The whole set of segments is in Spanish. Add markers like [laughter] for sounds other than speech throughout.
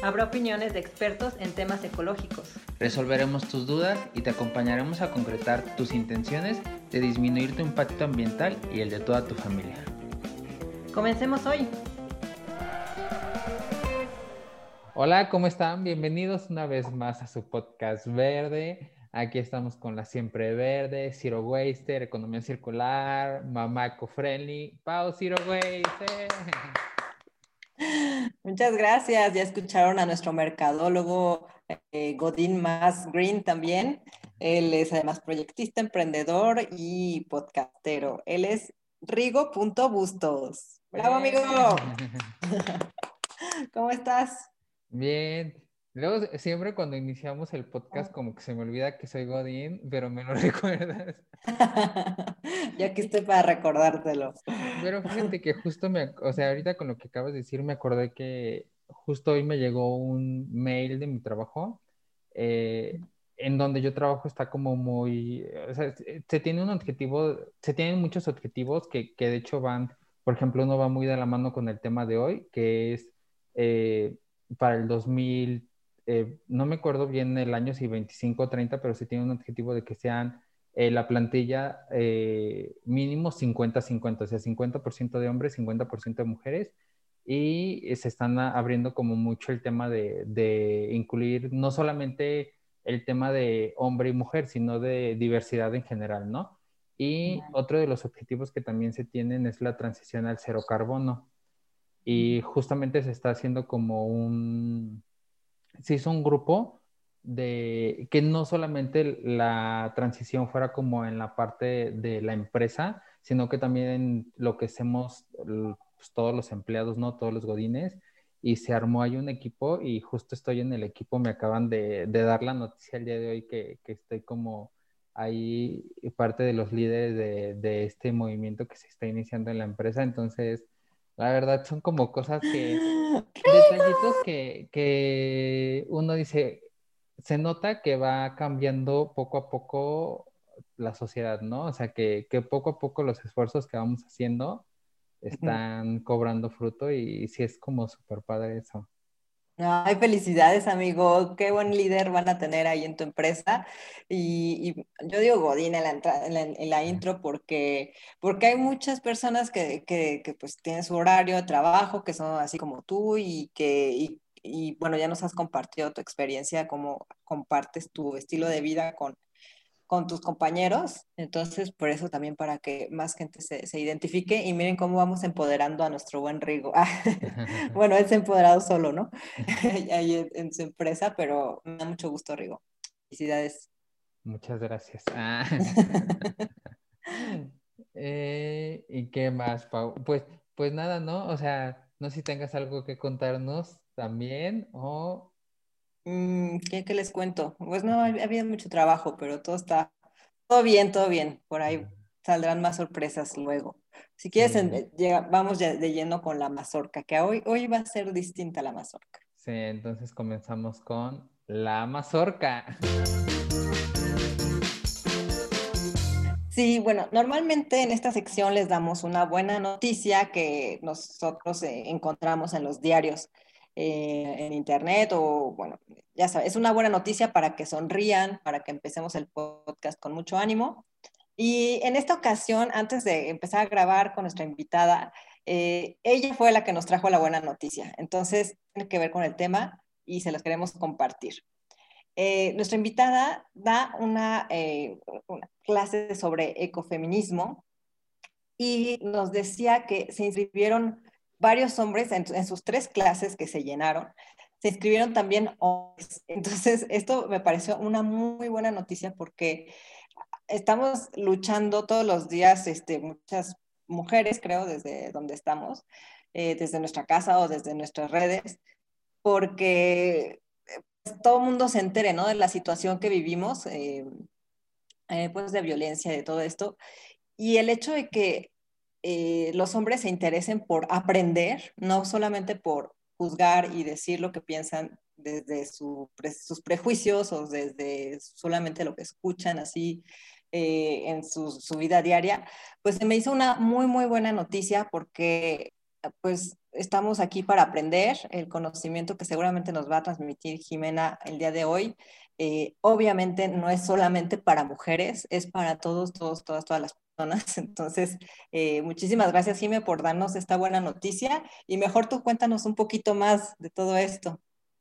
Habrá opiniones de expertos en temas ecológicos. Resolveremos tus dudas y te acompañaremos a concretar tus intenciones de disminuir tu impacto ambiental y el de toda tu familia. Comencemos hoy. Hola, ¿cómo están? Bienvenidos una vez más a su podcast verde. Aquí estamos con la siempre verde, Zero Waster, Economía Circular, Mamá Eco-Friendly. Pau, Zero Waste. Muchas gracias. Ya escucharon a nuestro mercadólogo eh, Godín Más Green también. Él es además proyectista, emprendedor y podcastero. Él es Rigo.bustos. ¡Bravo, amigo! [laughs] ¿Cómo estás? Bien. Luego, siempre cuando iniciamos el podcast, como que se me olvida que soy Godín, pero me lo [laughs] recuerdas. [laughs] ya aquí estoy para recordártelo. Pero [laughs] fíjate que justo me, o sea, ahorita con lo que acabas de decir, me acordé que justo hoy me llegó un mail de mi trabajo, eh, en donde yo trabajo está como muy, o sea, se tiene un objetivo, se tienen muchos objetivos que, que de hecho van, por ejemplo, uno va muy de la mano con el tema de hoy, que es eh, para el 2000, eh, no me acuerdo bien el año, si 25 o 30, pero se tiene un objetivo de que sean la plantilla mínimo 50-50, o sea, 50% de hombres, 50% de mujeres, y se están abriendo como mucho el tema de, incluir no solamente el tema de hombre y mujer, sino de diversidad en general, ¿no? Y otro de los objetivos que también se tienen es la transición al cero carbono. Y justamente se está haciendo como un, se hizo un grupo de que no solamente la transición fuera como en la parte de la empresa, sino que también lo que hacemos pues, todos los empleados, ¿no? Todos los godines. Y se armó ahí un equipo y justo estoy en el equipo, me acaban de, dar la noticia el día de hoy que, estoy como ahí parte de los líderes de, este movimiento que se está iniciando en la empresa. Entonces, la verdad son como cosas que, detallitos que, que uno dice, se nota que va cambiando poco a poco la sociedad, ¿no? O sea, que, que poco a poco los esfuerzos que vamos haciendo están cobrando fruto y, sí es como súper padre eso. Ay, felicidades, amigo. Qué buen líder van a tener ahí en tu empresa. Y, yo digo Godín en la, en la, intro porque, porque hay muchas personas que, que, que, pues tienen su horario de trabajo, que son así como tú y que, y, y bueno, ya nos has compartido tu experiencia, cómo compartes tu estilo de vida con, con tus compañeros. Entonces, por eso también para que más gente se, se identifique y miren cómo vamos empoderando a nuestro buen Rigo. [laughs] [laughs] bueno, él se ha empoderado solo, ¿no? [laughs] Ahí en, su empresa, pero me da mucho gusto, Rigo. Felicidades. Muchas gracias. Ah. Eh, ¿Y qué más, Pau? Pues, pues nada, ¿no? O sea, no sé si tengas algo que contarnos también o Mm, ¿qué, les cuento? Pues no, había mucho trabajo, pero todo está, todo bien, todo bien. Por ahí saldrán más sorpresas luego. Si quieres, vamos ya de lleno con la mazorca, que hoy, hoy va a ser distinta la mazorca. Sí, entonces comenzamos con la mazorca. [laughs] Sí, bueno, normalmente en esta sección les damos una buena noticia que nosotros eh, encontramos en los diarios eh, en internet o, bueno, ya sabes, es una buena noticia para que sonrían, para que empecemos el podcast con mucho ánimo. Y en esta ocasión, antes de empezar a grabar con nuestra invitada, eh, ella fue la que nos trajo la buena noticia. Entonces, tiene que ver con el tema y se las queremos compartir. Eh, nuestra invitada da una, una, clase sobre ecofeminismo y nos decía que se inscribieron varios hombres en, sus tres clases que se llenaron, se inscribieron también hombres. [laughs] Entonces, esto me pareció una muy buena noticia porque estamos luchando todos los días, este, muchas mujeres, creo, desde donde estamos, eh, desde nuestra casa o desde nuestras redes, porque pues, todo mundo se entere, ¿no? De la situación que vivimos. Eh, eh, pues de violencia, de todo esto. Y el hecho de que eh, los hombres se interesen por aprender, no solamente por juzgar y decir lo que piensan desde sus prejuicios o desde solamente lo que escuchan así eh, en su, vida diaria, pues se me hizo una muy, muy buena noticia porque pues estamos aquí para aprender el conocimiento que seguramente nos va a transmitir Jimena el día de hoy. Eh, obviamente no es solamente para mujeres, es para todos, todos, todas, todas las. [laughs] Entonces, eh, muchísimas gracias, Jimena, por darnos esta buena noticia y mejor tú cuéntanos un poquito más de todo esto.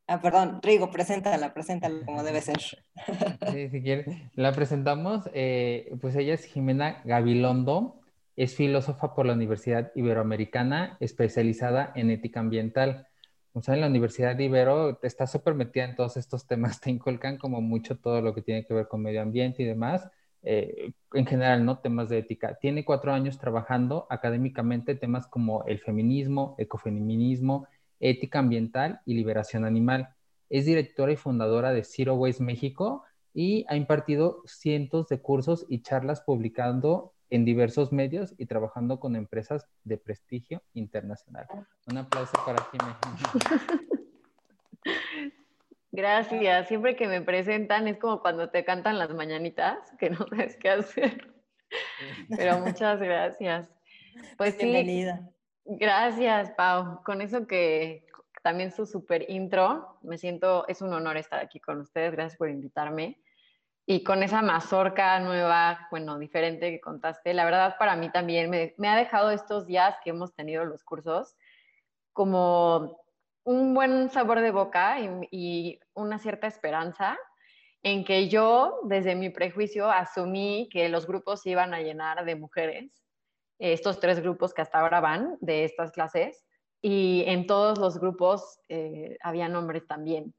Ah, perdón, Rigo, preséntala, preséntala como debe ser. Sí, [laughs] si quieres. La presentamos, eh, pues ella es Jimena Gabilondo, es filósofa por la Universidad Iberoamericana, especializada en ética ambiental. O sea, en la Universidad de Ibero está súper metida en todos estos temas, [laughs] te inculcan como mucho todo lo que tiene que ver con medio ambiente y demás. Eh, en general, ¿no? Temas de ética. Tiene cuatro años trabajando académicamente temas como el feminismo, ecofeminismo, ética ambiental y liberación animal. Es directora y fundadora de Zero Waste México y ha impartido cientos de cursos y charlas publicando en diversos medios y trabajando con empresas de prestigio internacional. Un aplauso para Jimena. [laughs] Gracias. Siempre que me presentan es como cuando te cantan las mañanitas, que [laughs] no sabes qué hacer. Pero muchas gracias. Pues Bienvenida. gracias, Pau. Con eso que también su super intro, me siento, es un honor estar aquí con ustedes. Gracias por invitarme y con esa mazorca nueva, bueno, diferente que contaste, la verdad para mí también me, ha dejado estos días que hemos tenido los cursos como un buen sabor de boca y, una cierta esperanza en que yo, desde mi prejuicio, asumí que los grupos iban a llenar de mujeres, estos tres grupos que hasta ahora van de estas clases, y en todos los grupos eh, había hombres también.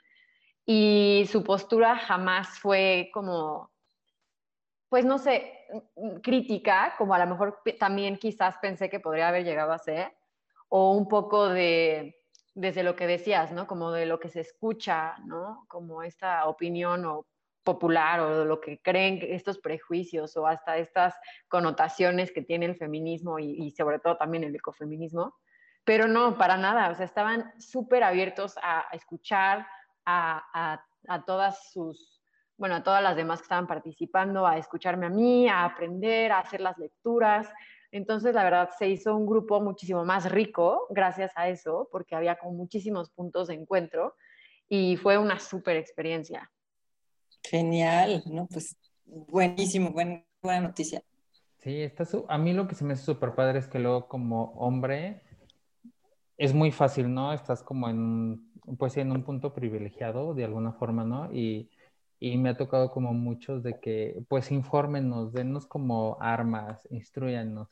Y su postura jamás fue como, pues no sé, crítica, como a lo mejor también quizás pensé que podría haber llegado a ser, o un poco de, desde lo que decías, ¿no? Como de lo que se escucha, ¿no? Como esta opinión o popular o lo que creen estos prejuicios o hasta estas connotaciones que tiene el feminismo y, sobre todo también el ecofeminismo. Pero no, para nada, o sea, estaban súper abiertos a escuchar, a, todas sus, bueno, a todas las demás que estaban participando, a escucharme a mí, a aprender, a hacer las lecturas. Entonces, la verdad, se hizo un grupo muchísimo más rico gracias a eso, porque había como muchísimos puntos de encuentro y fue una súper experiencia. Genial, ¿no? Pues buenísimo, buena, buena noticia. Sí, está a mí lo que se me hace súper padre es que luego como hombre es muy fácil, ¿no? Estás como en, pues en un punto privilegiado de alguna forma, ¿no? Y, me ha tocado como muchos de que, pues, infórmenos, denos como armas, instruyanos.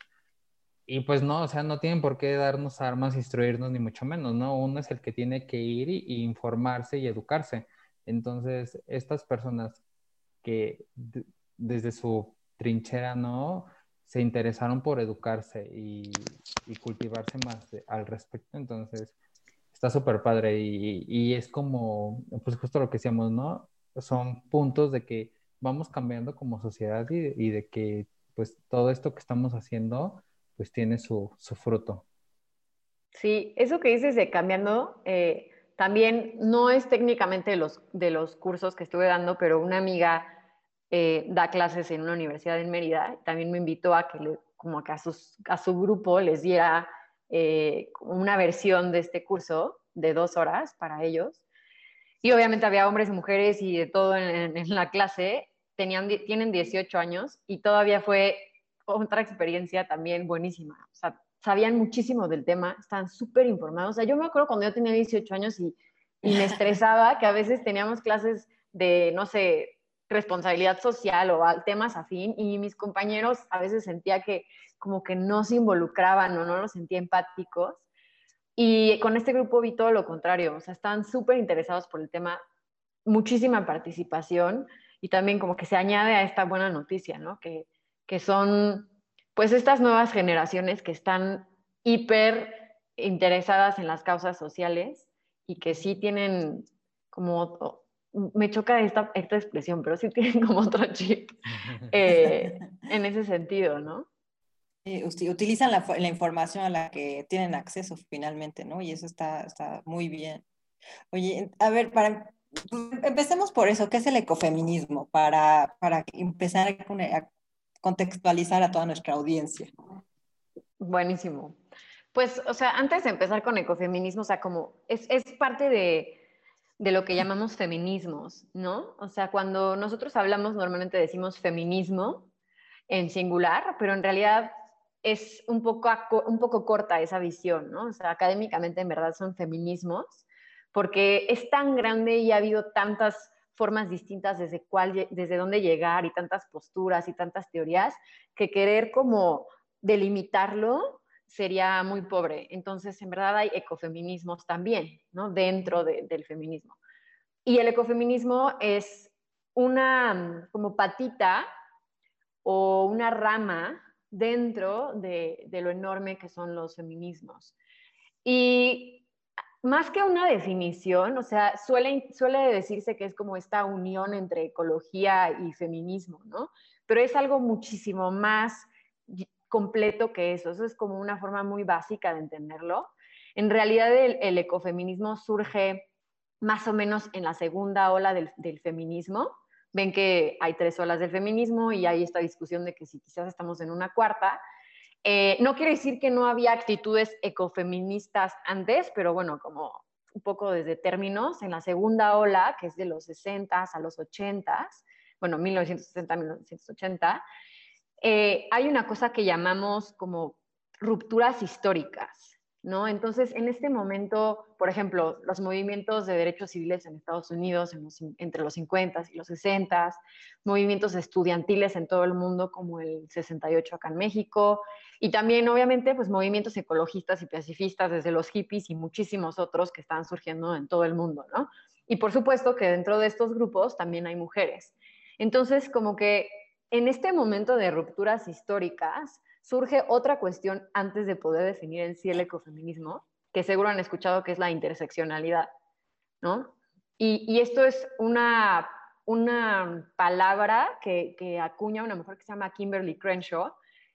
Y pues no, o sea, no tienen por qué darnos armas, instruirnos, ni mucho menos, ¿no? Uno es el que tiene que ir y, informarse y educarse. Entonces, estas personas que desde su trinchera, ¿no? se interesaron por educarse y, cultivarse más al respecto. Entonces, está súper padre y, es como, pues justo lo que decíamos, ¿no? Son puntos de que vamos cambiando como sociedad y, de que pues todo esto que estamos haciendo pues tiene su, fruto. Sí, eso que dices de cambiando, eh, también no es técnicamente los, de los cursos que estuve dando, pero una amiga eh, da clases en una universidad en Mérida, también me invitó a que le, como que a, sus, a su grupo les diera eh, una versión de este curso de dos horas para ellos. Y obviamente había hombres y mujeres y de todo en, la clase. Tenían, tienen 18 años y todavía fue otra experiencia también buenísima. O sea, sabían muchísimo del tema, estaban súper informados. O sea, yo me acuerdo cuando yo tenía 18 años y, y me estresaba que a veces teníamos clases de, no sé, responsabilidad social o temas afín y mis compañeros a veces sentía que como que no se involucraban o no los sentía empáticos. Y con este grupo vi todo lo contrario, o sea, estaban súper interesados por el tema, muchísima participación y también como que se añade a esta buena noticia, ¿no? Que, que son pues estas nuevas generaciones que están hiper interesadas en las causas sociales y que sí tienen como me choca esta, esta expresión, pero sí [laughs] tienen como otro chip. [laughs] eh, en ese sentido, ¿no? Utilizan la, la, información a la que tienen acceso finalmente, ¿no? Y eso está, está muy bien. Oye, a ver, para, empecemos por eso, ¿qué es el ecofeminismo? Para, para empezar a contextualizar a toda nuestra audiencia. Buenísimo. Pues, o sea, antes de empezar con ecofeminismo, o sea, como es, es parte de, de lo que llamamos feminismos, ¿no? O sea, cuando nosotros hablamos, normalmente decimos feminismo en singular, pero en realidad es un poco, un poco corta esa visión, ¿no? O sea, académicamente en verdad son feminismos, porque es tan grande y ha habido tantas formas distintas desde, cuál, desde dónde llegar y tantas posturas y tantas teorías, que querer como delimitarlo sería muy pobre. Entonces, en verdad hay ecofeminismos también, ¿no? Dentro del feminismo. Y el ecofeminismo es una como patita o una rama dentro de, lo enorme que son los feminismos. Y más que una definición, o sea, suele, suele decirse que es como esta unión entre ecología y feminismo, ¿no? Pero es algo muchísimo más completo que eso. Eso es como una forma muy básica de entenderlo. En realidad el, ecofeminismo surge más o menos en la segunda ola del, feminismo. Ven que hay tres olas del feminismo y hay esta discusión de que si quizás estamos en una cuarta. Eh, no quiere decir que no había actitudes ecofeministas antes, pero bueno, como un poco desde términos, en la segunda ola, que es de los 60 a los 80, bueno, 1960-1980, eh, hay una cosa que llamamos como rupturas históricas, ¿no? Entonces, en este momento, por ejemplo, los movimientos de derechos civiles en Estados Unidos entre los 50 y los 60, movimientos estudiantiles en todo el mundo, como el 68 acá en México, y también, obviamente, pues movimientos ecologistas y pacifistas desde los hippies y muchísimos otros que están surgiendo en todo el mundo, ¿no? Y por supuesto que dentro de estos grupos también hay mujeres. Entonces, como que en este momento de rupturas históricas surge otra cuestión antes de poder definir en sí el ecofeminismo, que seguro han escuchado que es la interseccionalidad, ¿no? Y, esto es una, una palabra que, que acuña una mujer que se llama Kimberly Crenshaw,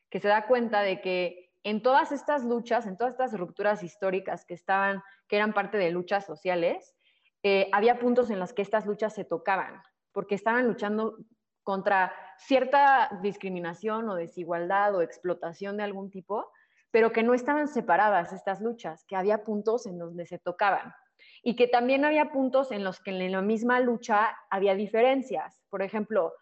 que se da cuenta de que en todas estas luchas, en todas estas rupturas históricas que estaban, que eran parte de luchas sociales, eh, había puntos en los que estas luchas se tocaban, porque estaban luchando contra cierta discriminación o desigualdad o explotación de algún tipo, pero que no estaban separadas estas luchas, que había puntos en donde se tocaban y que también había puntos en los que en la misma lucha había diferencias. Por ejemplo,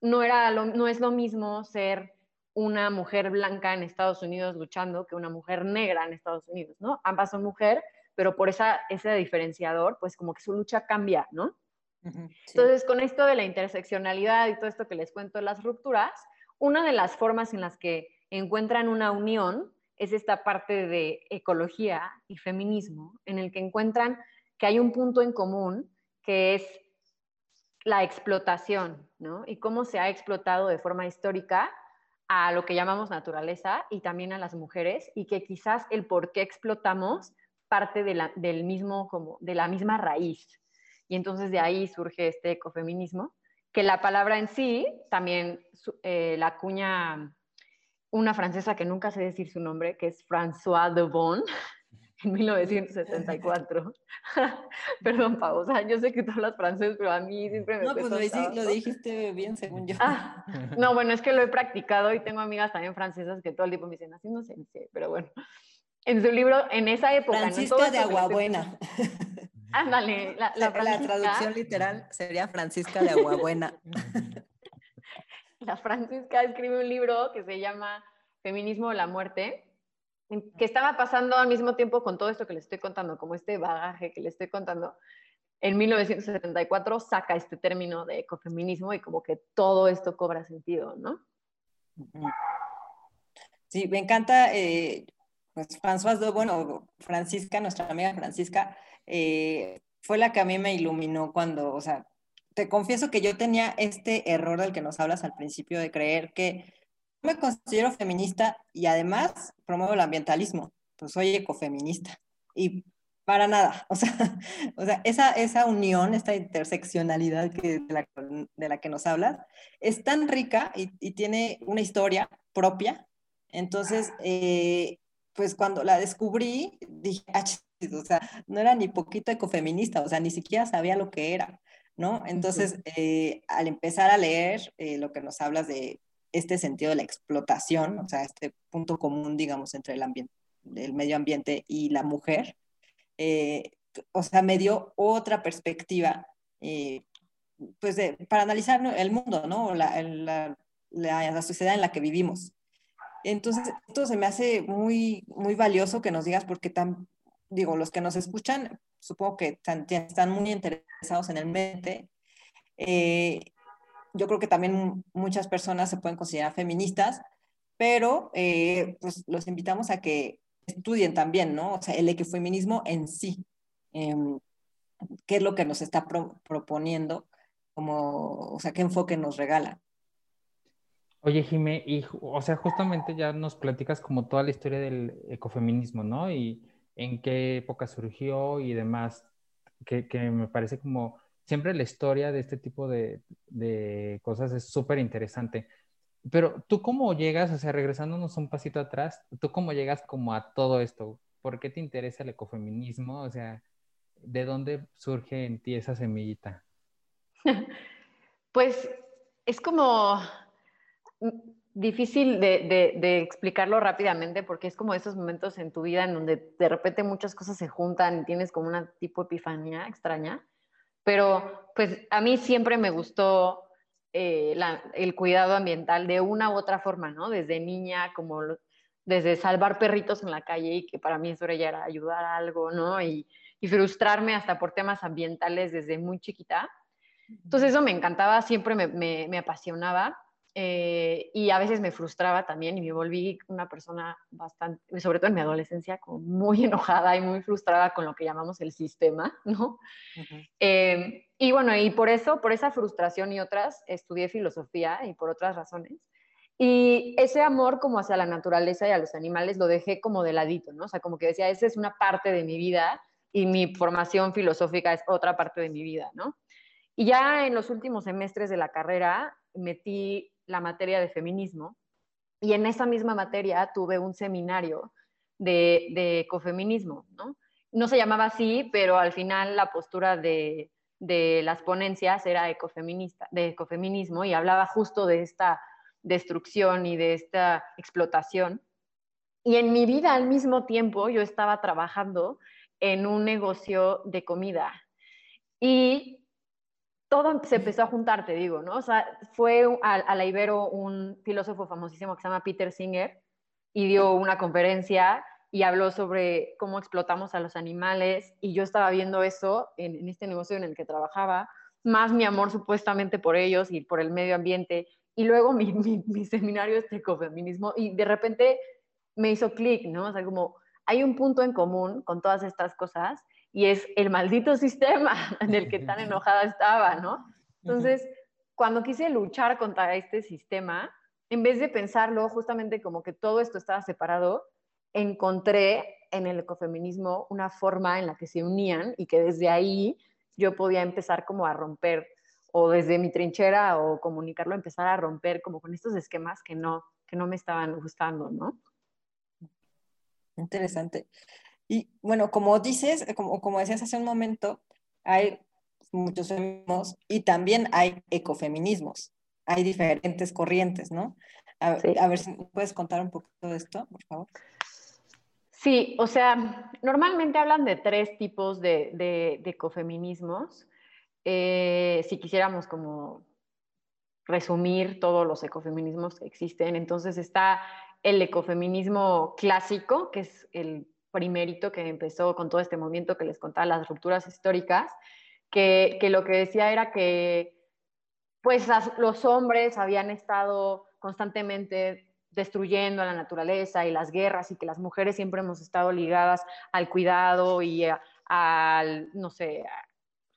no, era no es lo mismo ser una mujer blanca en Estados Unidos luchando que una mujer negra en Estados Unidos, ¿no? Ambas son mujer, pero por esa, ese diferenciador, pues como que su lucha cambia, ¿no? Entonces, con esto de la interseccionalidad y todo esto que les cuento de las rupturas, una de las formas en las que encuentran una unión es esta parte de ecología y feminismo, en el que encuentran que hay un punto en común que es la explotación, ¿no? Y cómo se ha explotado de forma histórica a lo que llamamos naturaleza y también a las mujeres y que quizás el por qué explotamos parte de la, del mismo, como, de la misma raíz, y entonces de ahí surge este ecofeminismo, que la palabra en sí también eh, la cuña una francesa que nunca sé decir su nombre, que es François de Bon, [laughs] en 1974. [laughs] Perdón, Pau, o sea, yo sé que tú hablas francés, pero a mí siempre me No, pues lo, dijiste bien, según yo. Ah, no, bueno, es que lo he practicado y tengo amigas también francesas que todo el tiempo me dicen, así no sé, pero bueno. En su libro, en esa época... Francisca de Aguabuena. Ándale, la, la, traducción literal sería Francisca de Aguabuena. [laughs] la Francisca escribe un libro que se llama Feminismo de la Muerte, que estaba pasando al mismo tiempo con todo esto que les estoy contando, como este bagaje que les estoy contando. En 1974 saca este término de ecofeminismo y como que todo esto cobra sentido, ¿no? Sí, me encanta, eh, pues François, bueno, Francisca, nuestra amiga Francisca, eh, fue la que a mí me iluminó cuando, o sea, te confieso que yo tenía este error del que nos hablas al principio de creer que me considero feminista y además promuevo el ambientalismo, pues soy ecofeminista. Y Para nada. [laughs] O sea, o sea esa, esa unión, esta interseccionalidad que, de, la, de la que nos hablas, es tan rica y, tiene una historia propia. Entonces, eh, pues cuando la descubrí, dije, ah, o sea, no era ni poquito ecofeminista, o sea, ni siquiera sabía lo que era, ¿no? Entonces, eh, al empezar a leer eh, lo que nos hablas de este sentido de la explotación, o sea, este punto común, digamos, entre el, ambiente, el medio ambiente y la mujer, eh, o sea, me dio otra perspectiva, pues, para analizar el mundo, ¿no? La, la, la sociedad en la que vivimos. Entonces, esto se me hace muy, muy valioso que nos digas, porque digo, los que nos escuchan, supongo que están, están muy interesados en el mente. Eh, yo creo que también muchas personas se pueden considerar feministas, pero eh, pues los invitamos a que estudien también, ¿no? O sea, el ecofeminismo en sí. Em, ¿Qué es lo que nos está proponiendo? Como, o sea, ¿qué enfoque nos regala? Oye, Jime, y, o sea, justamente ya nos platicas como toda la historia del ecofeminismo, ¿no? Y en qué época surgió y demás, que, que me parece como siempre la historia de este tipo de, de cosas es súper interesante. Pero tú cómo llegas, o sea, regresándonos un pasito atrás, tú cómo llegas como a todo esto? ¿Por qué te interesa el ecofeminismo? O sea, ¿de dónde surge en ti esa semillita? [laughs] Pues es como difícil de, explicarlo rápidamente porque es como esos momentos en tu vida en donde de repente muchas cosas se juntan y tienes como una tipo epifanía extraña. Pero pues a mí siempre me gustó eh, el cuidado ambiental de una u otra forma, ¿no? Desde niña, como desde salvar perritos en la calle y que para mí eso era ayudar a algo, ¿no? Y, y frustrarme hasta por temas ambientales desde muy chiquita. Entonces eso me encantaba, siempre me, me, me apasionaba eh, y a veces me frustraba también y me volví una persona bastante, sobre todo en mi adolescencia, como muy [laughs] enojada y muy frustrada con lo que llamamos el sistema, ¿no? Eh, y bueno, y por eso, por esa frustración y otras, estudié filosofía y por otras razones. Y ese amor como hacia la naturaleza y a los animales lo dejé como de ladito, ¿no? O sea, como que decía, esa es una parte de mi vida y mi formación filosófica es otra parte de mi vida, ¿no? Y ya en los últimos semestres de la carrera metí la materia de feminismo y en esa misma materia tuve un seminario de, ecofeminismo, ¿no? No se llamaba así, pero al final la postura de, las ponencias era ecofeminista, de ecofeminismo y hablaba justo de esta destrucción y de esta explotación. Y en mi vida al mismo tiempo yo estaba trabajando en un negocio de comida. Y todo se empezó a juntar, te digo, ¿no? O sea, fue a, la Ibero un filósofo famosísimo que se llama Peter Singer y dio una conferencia y habló sobre cómo explotamos a los animales y yo estaba viendo eso en, este negocio en el que trabajaba, más mi amor supuestamente por ellos y por el medio ambiente y luego mi, [laughs] mi, seminario de ecofeminismo y de repente me hizo clic, ¿no? O sea, como hay un punto en común con todas estas cosas y es el maldito [laughs] sistema en el que tan [laughs] enojada estaba, ¿no? Entonces, cuando quise luchar contra este sistema, en vez de pensarlo justamente como que todo esto estaba separado, encontré en el ecofeminismo una forma en la que se unían y que desde ahí yo podía empezar como a romper o desde mi trinchera o comunicarlo, empezar a romper como con estos esquemas que no, que no me estaban gustando, ¿no? Interesante. Y bueno, como dices, como, como decías hace un momento, hay muchos feminismos y también hay ecofeminismos. Hay diferentes corrientes, ¿no? A, ver si puedes contar un poquito de esto, por favor. Sí, o sea, normalmente hablan de tres tipos de, de, ecofeminismos. Eh, si quisiéramos como resumir todos los ecofeminismos que existen, entonces está el ecofeminismo clásico, que es el primerito que empezó con todo este movimiento que les contaba, las rupturas históricas, que, que lo que decía era que pues los hombres habían estado constantemente destruyendo a la naturaleza y las guerras y que las mujeres siempre hemos estado ligadas al cuidado y al, no sé,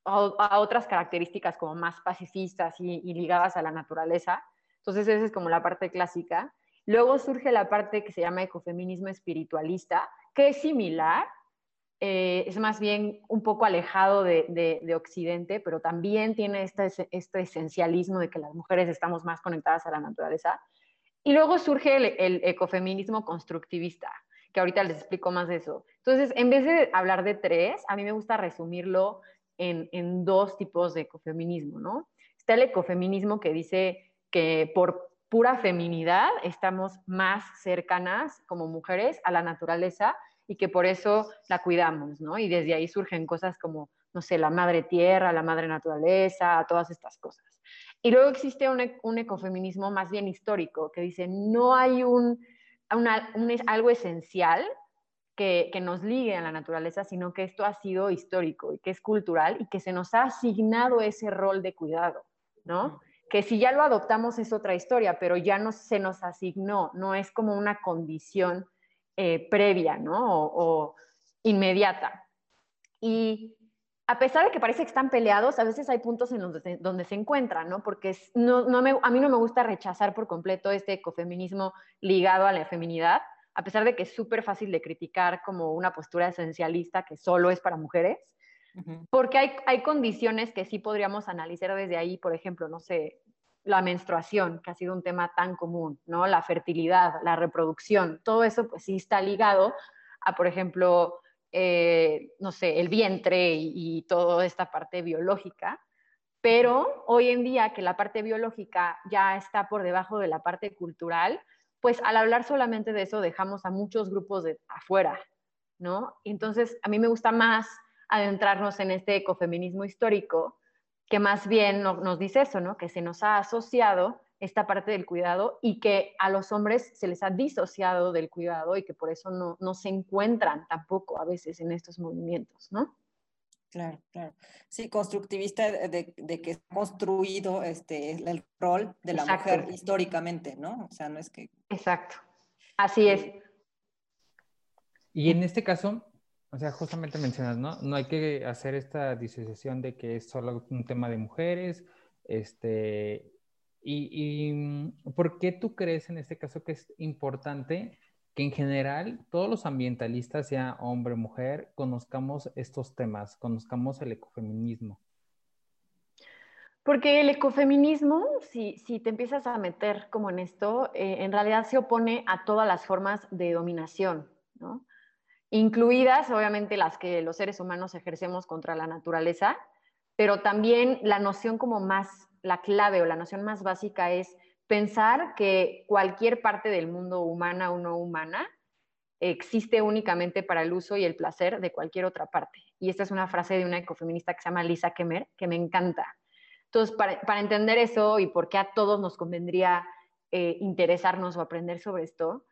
a, otras características como más pacifistas y, y, ligadas a la naturaleza. Entonces esa es como la parte clásica. Luego surge la parte que se llama ecofeminismo espiritualista, que es similar, eh, es más bien un poco alejado de, Occidente, pero también tiene este, este, esencialismo de que las mujeres estamos más conectadas a la naturaleza. Y luego surge el, ecofeminismo constructivista, que ahorita les explico más de eso. Entonces, en vez de hablar de tres, a mí me gusta resumirlo en, en dos tipos de ecofeminismo, ¿no? Está el ecofeminismo que dice que por pura feminidad estamos más cercanas como mujeres a la naturaleza y que por eso la cuidamos, ¿no? Y desde ahí surgen cosas como, no sé, la madre tierra, la madre naturaleza, todas estas cosas. Y luego existe un, ecofeminismo más bien histórico que dice, no hay un, algo esencial que, nos ligue a la naturaleza, sino que esto ha sido histórico y que es cultural y que se nos ha asignado ese rol de cuidado, ¿no? Que si ya lo adoptamos es otra historia, pero ya no se nos asignó, no es como una condición eh, previa, ¿no? O, inmediata. Y a pesar de que parece que están peleados, a veces hay puntos en donde, donde se encuentran, ¿no? Porque no, no a mí no me gusta rechazar por completo este ecofeminismo ligado a la feminidad, a pesar de que es súper fácil de criticar como una postura esencialista que solo es para mujeres, porque hay, hay condiciones que sí podríamos analizar desde ahí, por ejemplo, no sé, la menstruación, que ha sido un tema tan común, ¿no? La fertilidad, la reproducción, todo eso pues sí está ligado a, por ejemplo, eh, no sé, el vientre y, toda esta parte biológica, pero hoy en día que la parte biológica ya está por debajo de la parte cultural, pues al hablar solamente de eso dejamos a muchos grupos de afuera, ¿no? Entonces, a mí me gusta más adentrarnos en este ecofeminismo histórico, que más bien nos dice eso, ¿no? Que se nos ha asociado esta parte del cuidado y que a los hombres se les ha disociado del cuidado y que por eso no, no se encuentran tampoco a veces en estos movimientos, ¿no? Claro, claro. Sí, constructivista de, de que ha construido este, el rol de la mujer históricamente, ¿no? O sea, no es que... Exacto. Así es. Y en este caso, o sea, justamente mencionas, ¿no? No hay que hacer esta disociación de que es solo un tema de mujeres, este, y, ¿por qué tú crees en este caso que es importante que en general todos los ambientalistas, sea hombre o mujer, conozcamos estos temas, conozcamos el ecofeminismo? Porque el ecofeminismo, si, si te empiezas a meter como en esto, eh, en realidad se opone a todas las formas de dominación, ¿no? Incluidas obviamente las que los seres humanos ejercemos contra la naturaleza, pero también la noción como más, la clave o la noción más básica es pensar que cualquier parte del mundo humana o no humana existe únicamente para el uso y el placer de cualquier otra parte. Y esta es una frase de una ecofeminista que se llama Lisa Kemmer, que me encanta. Entonces, para, entender eso y por qué a todos nos convendría eh, interesarnos o aprender sobre esto,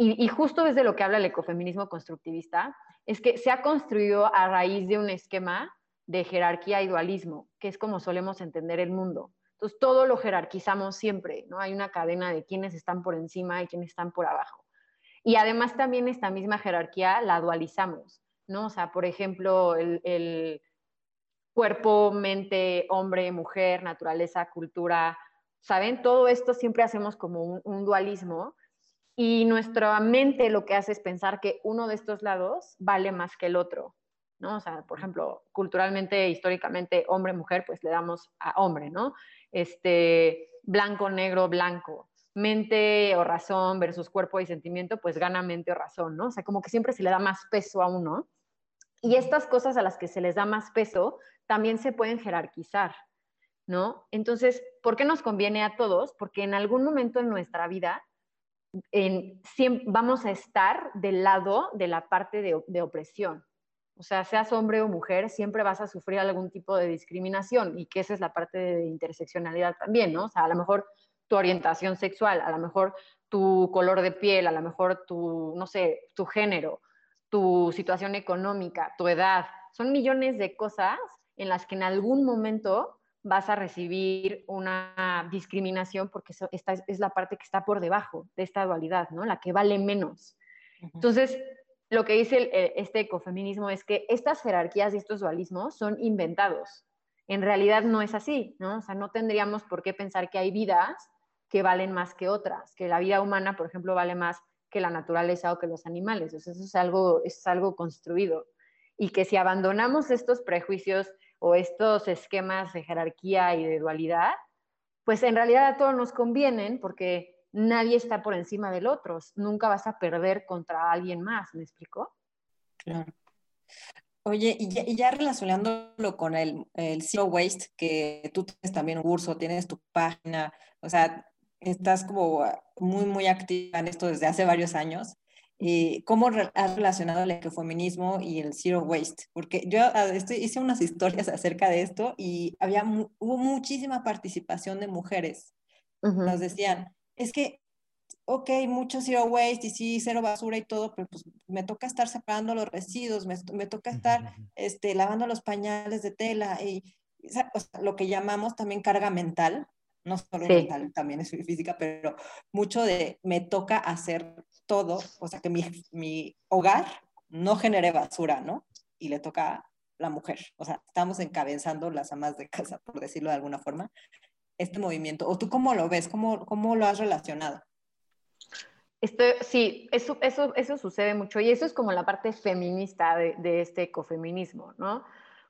y, justo desde lo que habla el ecofeminismo constructivista, es que se ha construido a raíz de un esquema de jerarquía y dualismo, que es como solemos entender el mundo. Entonces, todo lo jerarquizamos siempre, ¿no? Hay una cadena de quienes están por encima y quienes están por abajo. Y además también esta misma jerarquía la dualizamos, ¿no? O sea, por ejemplo, el, cuerpo, mente, hombre, mujer, naturaleza, cultura, ¿saben? Todo esto siempre hacemos como un dualismo y nuestra mente lo que hace es pensar que uno de estos lados vale más que el otro, ¿no? O sea, por ejemplo, culturalmente, históricamente, hombre, mujer, pues le damos a hombre, ¿no? Este, blanco, negro, blanco. Mente o razón versus cuerpo y sentimiento, pues gana mente o razón, ¿no? O sea, como que siempre se le da más peso a uno. Y estas cosas a las que se les da más peso también se pueden jerarquizar, ¿no? Entonces, ¿por qué nos conviene a todos? Porque en algún momento en nuestra vida vamos a estar del lado de la parte de, opresión. O sea, seas hombre o mujer, siempre vas a sufrir algún tipo de discriminación y que esa es la parte de interseccionalidad también, ¿no? O sea, a lo mejor tu orientación sexual, a lo mejor tu color de piel, a lo mejor tu, no sé, tu género, tu situación económica, tu edad, son millones de cosas en las que en algún momento vas a recibir una discriminación porque esta es la parte que está por debajo de esta dualidad, ¿no? La que vale menos. Entonces, lo que dice este ecofeminismo es que estas jerarquías y estos dualismos son inventados. En realidad no es así, ¿no? O sea, no tendríamos por qué pensar que hay vidas que valen más que otras, que la vida humana, por ejemplo, vale más que la naturaleza o que los animales. O sea, eso es algo, es algo construido. y que si abandonamos estos prejuicios o estos esquemas de jerarquía y de dualidad, pues en realidad a todos nos convienen porque nadie está por encima del otro. Nunca vas a perder contra alguien más, ¿me explico? Claro. Oye, y ya, relacionándolo con el, el, Zero Waste, que tú tienes también un curso, tienes tu página, o sea, estás como muy, muy activa en esto desde hace varios años. Eh, ¿Cómo has relacionado el ecofeminismo y el zero waste? Porque yo ah, hice unas [laughs] historias acerca de esto y había hubo muchísima participación de mujeres. Nos decían, es que, ok, mucho zero waste y sí, cero basura y todo, pero pues me toca estar separando los residuos, me, me toca estar este, lavando los pañales de tela y lo que llamamos también carga mental, no solo mental, también es física, pero mucho de me toca hacer todo, o sea, que mi, mi hogar no genere basura, ¿no? Y le toca a la mujer. O sea, estamos encabezando las amas de casa, por decirlo de alguna forma, este movimiento. ¿O tú cómo lo ves? ¿Cómo, cómo lo has relacionado? Esto, sí, eso, eso, eso sucede mucho y eso es como la parte feminista de, de este ecofeminismo, ¿no?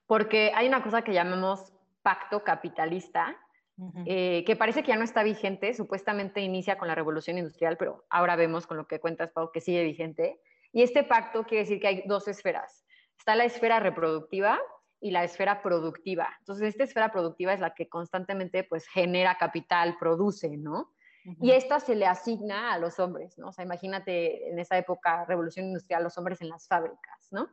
Porque hay una cosa que llamamos pacto capitalista, eh, que parece que ya no está vigente, supuestamente inicia con la revolución industrial, pero ahora vemos con lo que cuentas, Pau, que sigue vigente. Y este pacto quiere decir que hay dos esferas. Está la esfera reproductiva y la esfera productiva. Entonces, esta esfera productiva es la que constantemente pues genera capital, produce, ¿no? Y esta se le asigna a los hombres, ¿no? O sea, imagínate en esa época, revolución industrial, los hombres en las fábricas, ¿no?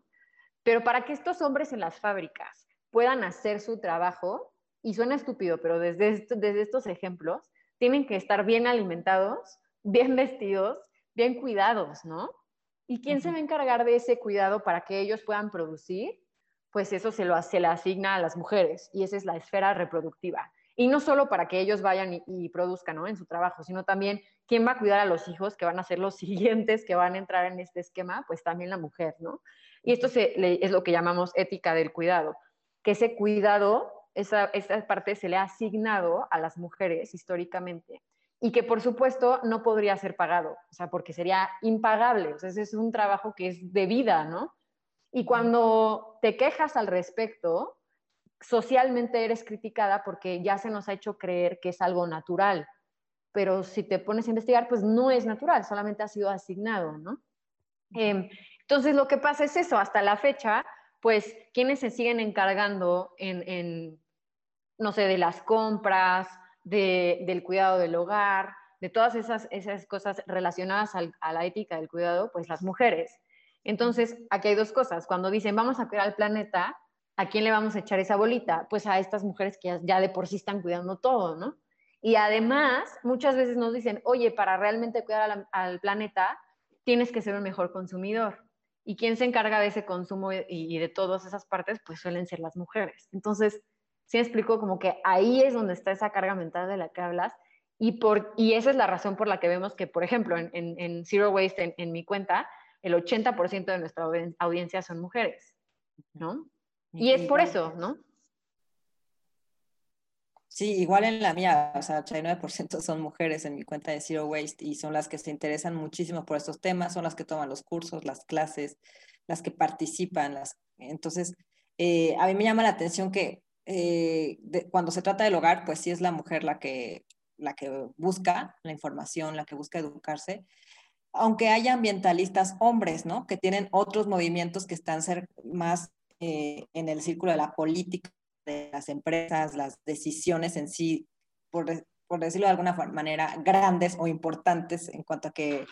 Pero para que estos hombres en las fábricas puedan hacer su trabajo, y suena estúpido, pero desde, desde estos ejemplos, tienen que estar bien alimentados, bien vestidos, bien cuidados, ¿no? ¿Y quién se va a encargar de ese cuidado para que ellos puedan producir? Pues eso se, lo, se le asigna a las mujeres y esa es la esfera reproductiva. Y no solo para que ellos vayan y, produzcan ¿no? en su trabajo, sino también quién va a cuidar a los hijos que van a ser los [laughs] siguientes que van a entrar en este esquema, pues también la mujer, ¿no? Y esto es lo que llamamos ética del cuidado, que ese cuidado esa, parte se le ha asignado a las mujeres históricamente y que por supuesto no podría ser pagado, o sea, porque sería impagable, o sea, ese es un trabajo que es de vida, ¿no? Y cuando te quejas al respecto, socialmente eres criticada porque ya se nos ha hecho creer que es algo natural, pero si te pones a investigar, pues no es natural, solamente ha sido asignado, ¿no? Em, entonces lo que pasa es eso, hasta la fecha, pues quienes se siguen encargando en no sé, de las compras, del cuidado del hogar, de todas esas, esas cosas relacionadas a la ética del cuidado, pues las mujeres. Entonces, aquí hay dos cosas. Cuando dicen vamos a cuidar al planeta, ¿a quién le vamos a echar esa bolita? Pues a estas mujeres que ya de por sí están cuidando todo, ¿no? Y además, muchas veces nos dicen, oye, para realmente cuidar al, planeta, tienes que ser un mejor consumidor. ¿Y quién se encarga de ese consumo y de todas esas partes? Pues suelen ser las mujeres. Entonces, ¿Sí explico? Como que ahí es donde está esa carga mental de la que hablas. Y, por, y esa es la razón por la que vemos que, por ejemplo, en, en, Zero Waste, en, mi cuenta, el 80% de nuestra audiencia son mujeres, ¿no? Y es por eso, ¿no? Sí, igual en la mía, o sea, 89% son mujeres en mi cuenta de Zero Waste y son las que se interesan muchísimo por estos temas, son las que toman los cursos, las clases, las que participan. Las... Entonces, eh, a mí me llama la atención que eh, cuando se trata del hogar, pues sí es la mujer la que, la que busca la información, la que busca educarse, aunque haya ambientalistas hombres, ¿no? Que tienen otros movimientos que están ser más eh, en el círculo de la política, de las empresas, las decisiones en sí, por, por decirlo de alguna manera, grandes o importantes en cuanto a que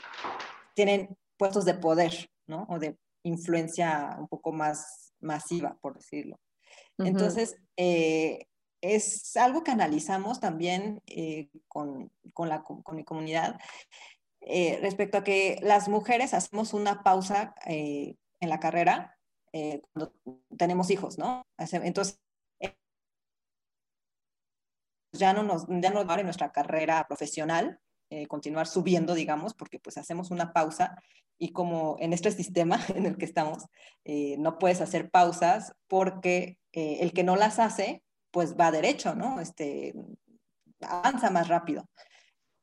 tienen puestos de poder, ¿no? O de influencia un poco más masiva, por decirlo. Entonces, eh, es algo que analizamos también eh, con, con, la, con, mi comunidad eh, respecto a que las mujeres hacemos una pausa en la carrera cuando tenemos hijos, ¿no? Entonces, ya no nos, ya no en nuestra carrera profesional, continuar subiendo, digamos, porque pues hacemos una pausa y como en este sistema [laughs] en el que estamos, no puedes hacer pausas porque eh, el que no las hace, pues va derecho, ¿no? Este, avanza más rápido.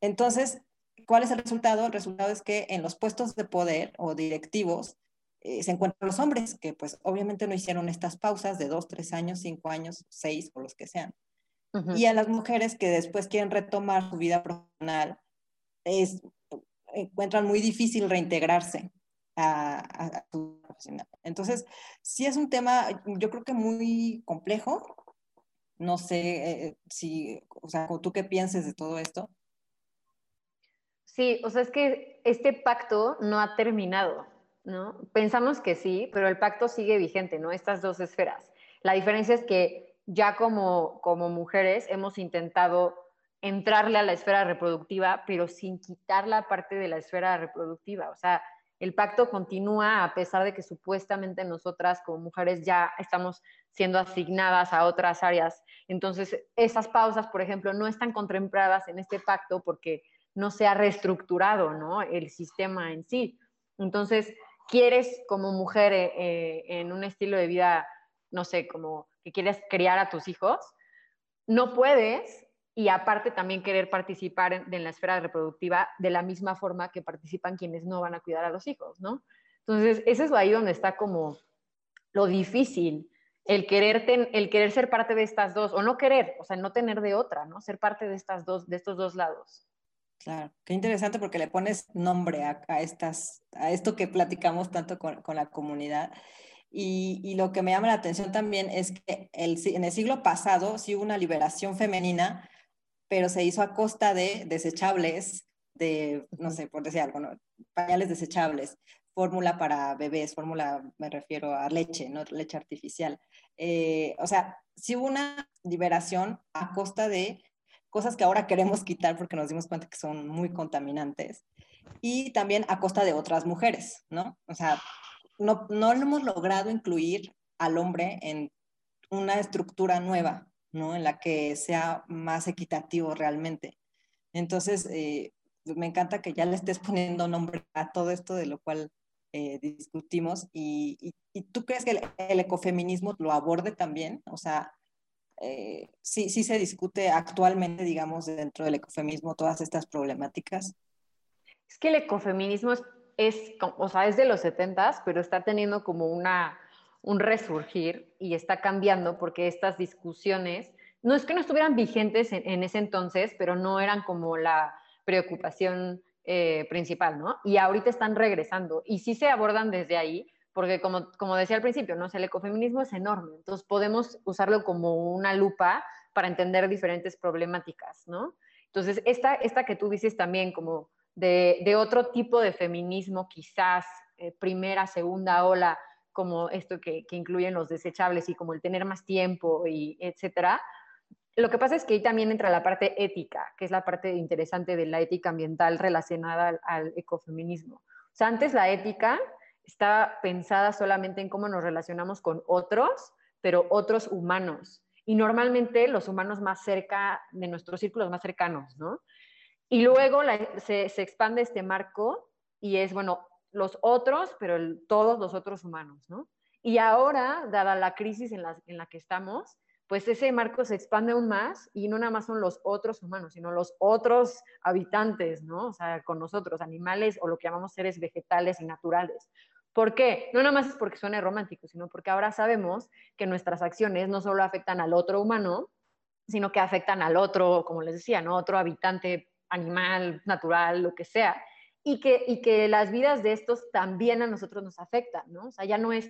Entonces, ¿cuál es el resultado? El resultado es que en los puestos de poder o directivos, eh, se encuentran los hombres, que pues obviamente no hicieron estas pausas de dos, tres años, cinco años, seis o los que sean. Y a las mujeres que después quieren retomar su vida profesional, es, encuentran muy difícil reintegrarse a, su profesional. Entonces, sí es un tema, yo creo que muy complejo. No sé eh, si, o sea, tú qué pienses de todo esto. Sí, o sea, es que este pacto no ha terminado, ¿no? Pensamos que sí, pero el pacto sigue vigente, ¿no? Estas dos esferas. La diferencia es que ya como, como mujeres hemos intentado entrarle a la esfera reproductiva, pero sin quitar la parte de la esfera reproductiva. O sea, el pacto continúa a pesar de que supuestamente nosotras como mujeres ya estamos siendo asignadas a otras áreas. Entonces, esas pausas, por ejemplo, no están contempladas en este pacto porque no se ha reestructurado ¿no? el sistema en sí. Entonces, quieres como mujer eh, eh, en un estilo de vida, no sé, como que quieres criar a tus hijos, no puedes y aparte también querer participar en, la esfera reproductiva de la misma forma que participan quienes no van a cuidar a los hijos, ¿no? Entonces, ese es ahí donde está como lo difícil, el querer, el querer ser parte de estas dos, o no querer, o sea, no tener de otra, ¿no? Ser parte de, estas dos, de estos dos lados. Claro, qué interesante porque le pones nombre a, estas, a esto que platicamos tanto con, con la comunidad. Y, y, lo que me llama la atención también es que el, en el siglo pasado sí hubo una liberación femenina, pero se hizo a costa de desechables, de, no sé, por decir algo, ¿no? pañales desechables, fórmula para bebés, fórmula, me refiero a leche, no leche artificial. Eh, o sea, sí hubo una liberación a costa de cosas que ahora queremos quitar porque nos dimos cuenta que son muy contaminantes. Y también a costa de otras mujeres, ¿no? O sea, no, no hemos logrado incluir al hombre en una estructura nueva, ¿no? En la que sea más equitativo realmente. Entonces, eh, me encanta que ya le estés poniendo nombre a todo esto de lo cual eh, discutimos. Y, y, tú crees que el, ecofeminismo lo aborde también? O sea, eh, sí, sí se discute actualmente, digamos, dentro del ecofeminismo todas estas problemáticas? Es que el ecofeminismo es, es o sea, es de los 70 pero está teniendo como una, un resurgir y está cambiando porque estas discusiones, no es que no estuvieran vigentes en, ese entonces, pero no eran como la preocupación eh, principal, ¿no? Y ahorita están regresando y sí se abordan desde ahí, porque como, como decía al principio, ¿no? el ecofeminismo es enorme, entonces podemos usarlo como una lupa para entender diferentes problemáticas, ¿no? Entonces, esta, esta que tú dices también como de, de otro tipo de feminismo, quizás eh, primera, segunda ola, como esto que, que, incluyen los desechables y como el tener más tiempo y etcétera. Lo que pasa es que ahí también entra la parte ética, que es la parte interesante de la ética ambiental relacionada al, ecofeminismo. O sea, antes la ética está pensada solamente en cómo nos relacionamos con otros, pero otros humanos. Y normalmente los humanos más cerca de nuestros círculos más cercanos, ¿no? Y luego se, expande este marco y es, bueno, los otros, pero todos los otros humanos, ¿no? Y ahora, dada la crisis en la, en la que estamos, pues ese marco se expande aún más y no nada más son los otros humanos, sino los otros habitantes, ¿no? O sea, con nosotros, animales o lo que llamamos seres vegetales y naturales. ¿Por qué? No nada más es porque suene romántico, sino porque ahora sabemos que nuestras acciones no solo afectan al otro humano, sino que afectan al otro, como les decía, ¿no? Otro habitante animal, natural, lo que sea. Y que, y que las vidas de estos también a nosotros nos afectan, ¿no? O sea, ya no es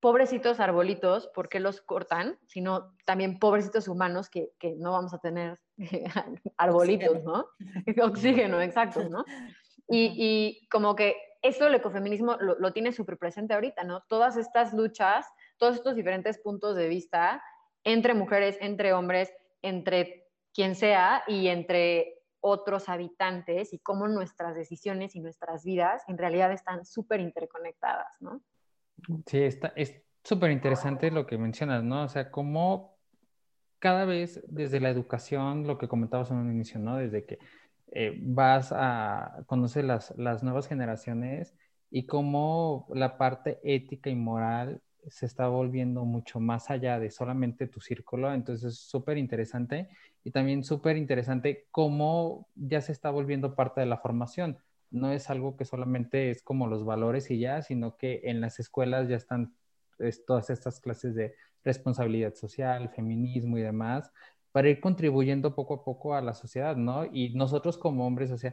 pobrecitos arbolitos, ¿por qué los cortan? Sino también pobrecitos humanos que, que no vamos a tener [laughs] arbolitos, ¿no? [laughs] Oxígeno, exacto, ¿no? Y, y como que eso el ecofeminismo lo, tiene súper presente ahorita, ¿no? Todas estas luchas, todos estos diferentes puntos de vista entre mujeres, entre hombres, entre quien sea y entre otros habitantes y cómo nuestras decisiones y nuestras vidas en realidad están súper interconectadas, ¿no? Sí, está, es súper interesante lo que mencionas, ¿no? O sea, cómo cada vez desde la educación, lo que comentabas en un inicio, ¿no? Desde que eh, vas a conocer las, las nuevas generaciones y cómo la parte ética y moral se está volviendo mucho más allá de solamente tu círculo. Entonces, es súper interesante y también súper interesante cómo ya se está volviendo parte de la formación. no es algo que solamente es como los valores y ya, sino que en las escuelas ya están todas estas clases de responsabilidad social, feminismo y demás, para ir contribuyendo poco a poco a la sociedad, ¿no? Y nosotros como hombres, o sea,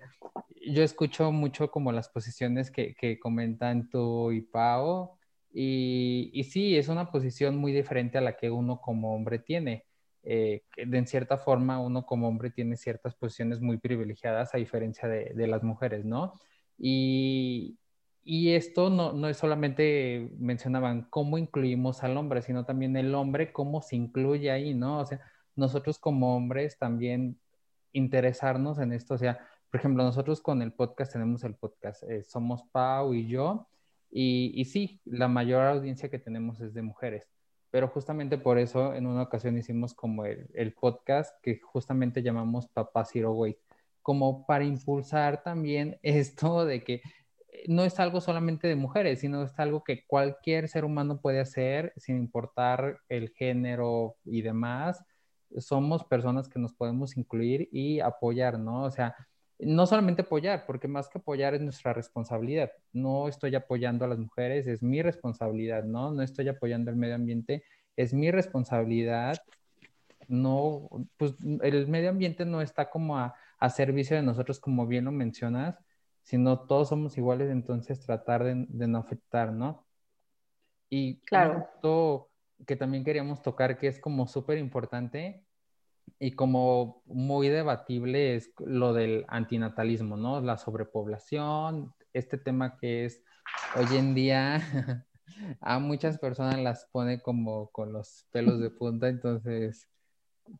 yo escucho mucho como las posiciones que, que comentan tú y Pau, y, y, sí, es una posición muy diferente a la que uno como hombre tiene. Eh, en cierta forma, uno como hombre tiene ciertas posiciones muy privilegiadas a diferencia de, las mujeres, ¿no? Y, esto no, no, es solamente, mencionaban, cómo incluimos al hombre, sino también el hombre, cómo se incluye ahí, ¿no? O sea, nosotros como hombres también interesarnos en esto, o sea, por ejemplo, nosotros con el podcast tenemos el podcast, eh, somos Pau y yo, y, y, sí, la mayor audiencia que tenemos es de mujeres, pero justamente por eso en una ocasión hicimos como el, podcast que justamente llamamos Papá Zero Waste, como para impulsar también [laughs] esto de que eh, no es algo solamente de mujeres, sino es algo que cualquier ser humano puede hacer sin importar el género y demás. Somos personas que nos podemos incluir y apoyar, ¿no? O sea, no solamente apoyar, porque más que apoyar es nuestra responsabilidad. No estoy apoyando a las mujeres, es mi responsabilidad, ¿no? No estoy apoyando el medio ambiente, es mi responsabilidad. No, pues el medio ambiente no está como a, a servicio de nosotros, como bien lo mencionas, sino todos somos iguales, entonces tratar de, de no afectar, ¿no? Y claro. que también queríamos tocar, que es como súper importante, y como muy debatible es lo del antinatalismo, ¿no? La sobrepoblación, este tema que es hoy en día [laughs] a muchas personas las pone como con los pelos de punta, entonces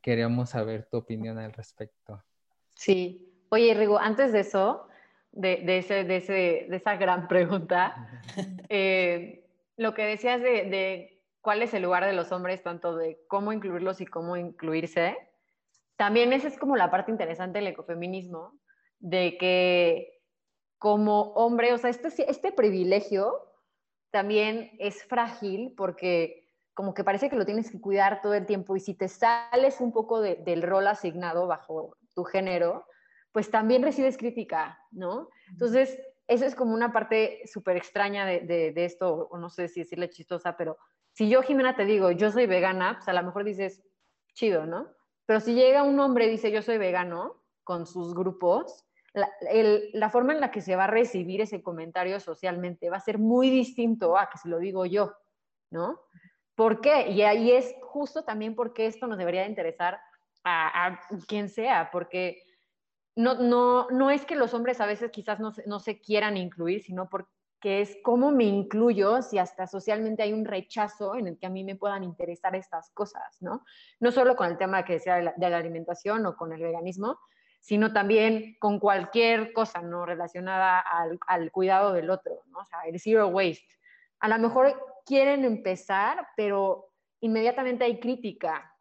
queríamos saber tu opinión al respecto. Sí. Oye, Rigo, antes de eso, de, de, ese, de, ese, de esa gran pregunta, eh, lo que decías de, de cuál es el lugar de los hombres, tanto de cómo incluirlos y cómo incluirse, también esa es como la parte interesante del ecofeminismo, de que como hombre, o sea, este, este privilegio también es frágil porque como que parece que lo tienes que cuidar todo el tiempo y si te sales un poco de, del rol asignado bajo tu género, pues también recibes crítica, ¿no? Entonces, eso es como una parte súper extraña de, de, de, esto, o no sé si decirle chistosa, pero si yo, Jimena, te digo, yo soy vegana, pues a lo mejor dices, chido, ¿no? Pero si llega un hombre y dice yo soy vegano con sus grupos, la, forma en la que se va a recibir ese comentario socialmente va a ser muy distinto a que si lo digo yo, ¿no? ¿Por qué? Y ahí es justo también porque esto nos debería interesar a, a quien sea, porque no, no, no es que los hombres a veces quizás no, no se quieran incluir, sino porque que es cómo me incluyo si hasta socialmente hay un rechazo en el que a mí me puedan interesar estas cosas, ¿no? No solo con el tema que sea de la, de la alimentación o con el veganismo, sino también con cualquier cosa, ¿no? Relacionada al, al, cuidado del otro, ¿no? O sea, el zero waste. A lo mejor quieren empezar, pero inmediatamente hay crítica,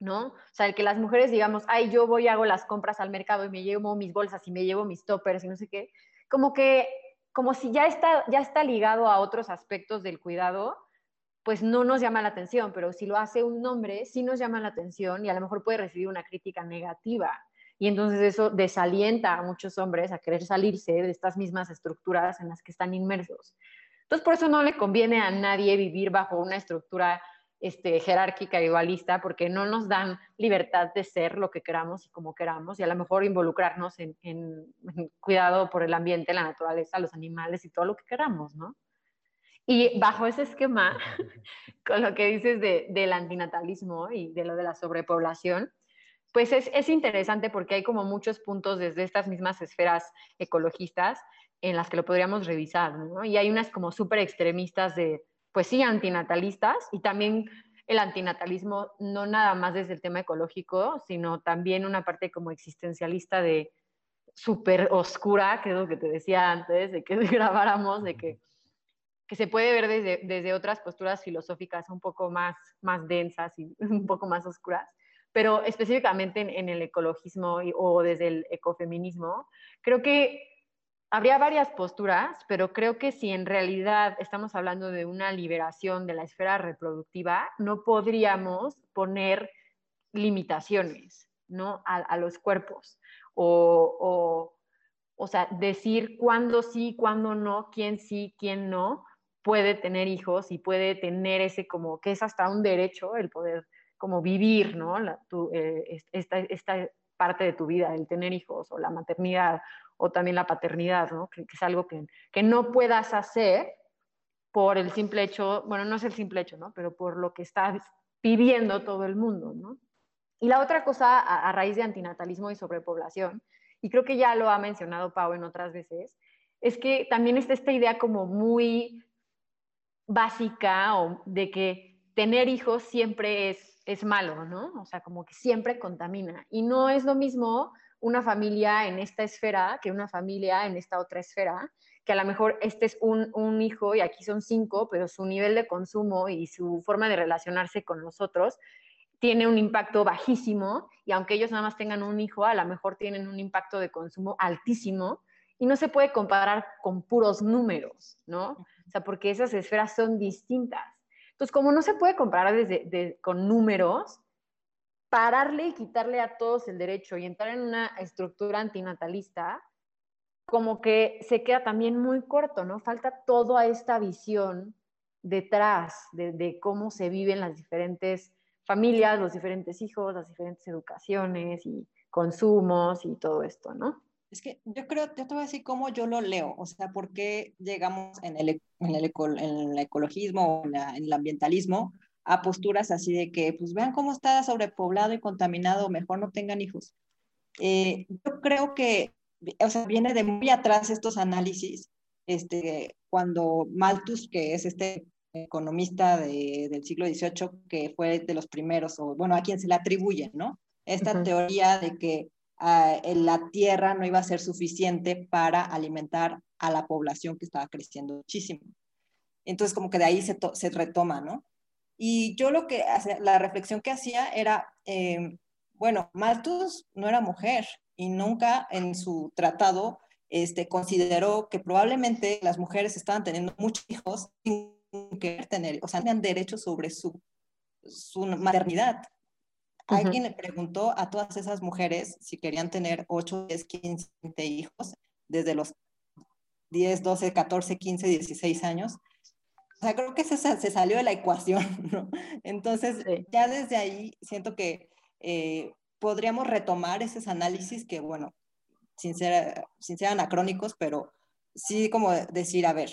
¿no? O sea, el que las mujeres digamos, ay, yo voy, hago las compras al mercado y me llevo mis bolsas y me llevo mis toppers y no sé qué, como que como si ya está, ya está ligado a otros aspectos del cuidado, pues no nos llama la atención, pero si lo hace un hombre, sí nos llama la atención y a lo mejor puede recibir una crítica negativa. Y entonces eso desalienta a muchos hombres a querer salirse de estas mismas estructuras en las que están inmersos. Entonces, por eso no le conviene a nadie vivir bajo una estructura este, jerárquica y dualista porque no nos dan libertad de ser lo que queramos y como queramos y a lo mejor involucrarnos en, en, en, cuidado por el ambiente, la naturaleza, los animales y todo lo que queramos, ¿no? Y bajo ese esquema, [laughs] con lo que dices de, del antinatalismo y de lo de la sobrepoblación, pues es, es interesante porque hay como muchos puntos desde estas mismas esferas ecologistas en las que lo podríamos revisar, ¿no? Y hay unas como súper extremistas de pues sí, antinatalistas y también el antinatalismo no nada más desde el tema ecológico, sino también una parte como existencialista de súper oscura, que es lo que te decía antes, de que [laughs] grabáramos, de que, que se puede ver desde, desde otras posturas filosóficas un poco más, más densas y [laughs] un poco más oscuras, pero específicamente en, el ecologismo o desde el ecofeminismo, creo que habría varias posturas, pero creo que si en realidad estamos hablando de una liberación de la esfera reproductiva, no podríamos poner limitaciones ¿no? a, a los cuerpos o, o, o sea, decir cuándo sí, cuándo no, quién sí, quién no puede tener hijos y puede tener ese como que es hasta un derecho el poder como vivir, ¿no? Eh, esta, esta, parte de tu vida, el tener hijos o la maternidad o también la paternidad, ¿no? Que, es algo que, que, no puedas hacer por el simple hecho, bueno, no es el simple hecho, ¿no? Pero por lo que está viviendo todo el mundo, ¿no? Y la otra cosa a, raíz de antinatalismo y sobrepoblación y creo que ya lo ha mencionado Pau en otras veces, es que también está esta idea como muy básica o de que tener hijos siempre es, es malo, ¿no? O sea, como que siempre contamina. Y no es lo mismo una familia en esta esfera que una familia en esta otra esfera, que a lo mejor este es un, un, hijo y aquí son cinco, pero su nivel de consumo y su forma de relacionarse con nosotros tiene un impacto bajísimo y aunque ellos nada más tengan un hijo, a lo mejor tienen un impacto de consumo altísimo y no se puede comparar con puros números, ¿no? O sea, porque esas esferas son distintas. Entonces, como no se puede comparar desde, con números, pararle y quitarle a todos el derecho y entrar en una estructura antinatalista, como que se queda también muy corto, ¿no? Falta toda esta visión detrás de, de cómo se viven las diferentes familias, los diferentes hijos, las diferentes educaciones y consumos y todo esto, ¿no? Es que yo creo, yo te voy a decir cómo yo lo leo, o sea, por qué llegamos en el, en el, en el ecologismo o en, el ambientalismo a posturas así de que, pues vean cómo está sobrepoblado y contaminado, mejor no tengan hijos. Eh, yo creo que, o sea, viene de muy atrás estos análisis, este, cuando Malthus, que es este economista del siglo XVIII que fue de los primeros, o bueno, a quien se le atribuye, ¿no? Esta teoría de que uh, la tierra no iba a ser suficiente para alimentar a la población que estaba creciendo muchísimo. Entonces, como que de ahí se, se retoma, ¿no? Y yo lo que, la reflexión que hacía era, eh, bueno, Malthus no era mujer y nunca en su tratado este, consideró que probablemente las mujeres estaban teniendo muchos hijos sin que tener, o sea, tenían derecho sobre su, su maternidad. Alguien le preguntó a todas esas mujeres si querían tener 8, 10, 15 hijos desde los 10, 12, 14, 15, 16 años. O sea, creo que se, se salió de la ecuación, [laughs] ¿no? Entonces, ya desde ahí siento que eh, podríamos retomar esos análisis que, bueno, sin ser, sin ser anacrónicos, pero sí como decir, a ver,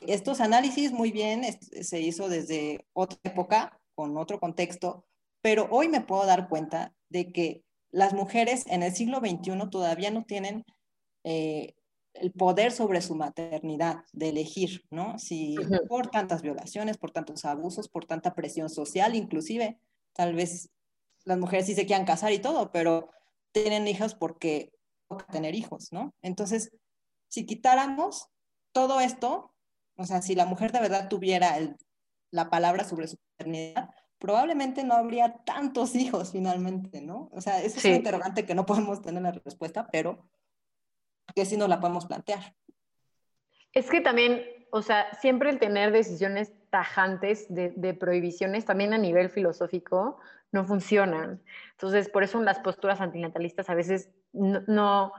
estos análisis muy bien se hizo desde otra época, con otro contexto, pero hoy me puedo dar cuenta de que las mujeres en el siglo XXI todavía no tienen eh, el poder sobre su maternidad, de elegir, ¿no? Si por tantas violaciones, por tantos abusos, por tanta presión social, inclusive, tal vez las mujeres sí se quieran casar y todo, pero tienen hijos porque tener hijos, ¿no? Entonces, si quitáramos todo esto, o sea, si la mujer de verdad tuviera la palabra sobre su maternidad, probablemente no habría tantos hijos finalmente, ¿no? O sea, eso es un interrogante que no podemos tener la respuesta, pero que sí nos la podemos plantear. Es que también, o sea, siempre el tener decisiones tajantes de, de prohibiciones, también a nivel filosófico, no funcionan. Entonces, por eso las posturas antinatalistas a veces no no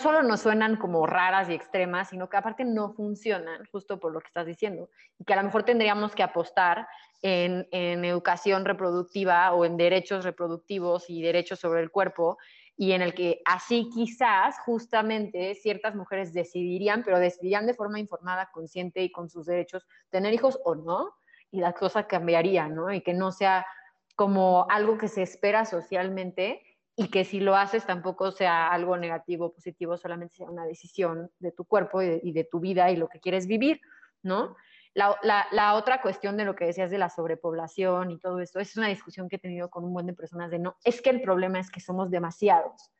solo nos suenan como raras y extremas, sino que aparte no funcionan, justo por lo que estás diciendo, y que a lo mejor tendríamos que apostar en, educación reproductiva o en derechos reproductivos y derechos sobre el cuerpo, y en el que así quizás justamente ciertas mujeres decidirían, pero decidirían de forma informada, consciente y con sus derechos, tener hijos o no, y la cosa cambiaría, ¿no? Y que no sea como algo que se espera socialmente, y que si lo haces tampoco sea algo negativo o positivo, solamente sea una decisión de tu cuerpo y de, tu vida y lo que quieres vivir, ¿no? La, otra cuestión de lo que decías de la sobrepoblación y todo esto, es una discusión que he tenido con un buen de personas de no, es que el problema es que somos demasiados.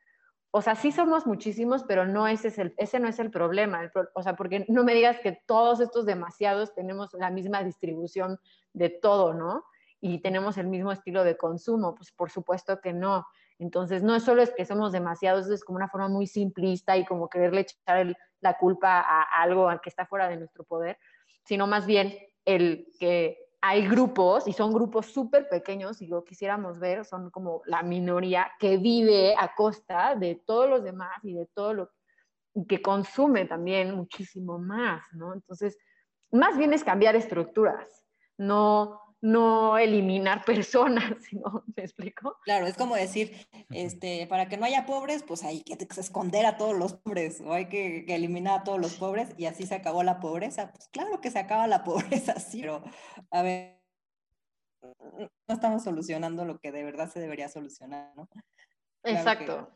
O sea, sí somos muchísimos, pero no ese, es el, ese no es el problema. o sea, porque no me digas que todos estos demasiados tenemos la misma distribución de todo, ¿no? Y tenemos el mismo estilo de consumo. Pues por supuesto que no. Entonces, no es solo es que somos demasiados, es como una forma muy simplista y como quererle echar la culpa a, algo que está fuera de nuestro poder, sino más bien el que hay grupos, y son grupos súper pequeños, y lo quisiéramos ver, son como la minoría que vive a costa de todos los demás y de todo lo que consume también muchísimo más, ¿no? Entonces, más bien es cambiar estructuras, no, no eliminar personas, [laughs] ¿no? ¿Me explico? Claro, es como decir, este, para que no haya pobres, pues hay que esconder a todos los pobres, o hay que, eliminar a todos los pobres, y así se acabó la pobreza. Pues claro que se acaba la [laughs] pobreza, sí, pero a ver, no estamos solucionando lo que de verdad se debería solucionar, ¿no? Exacto.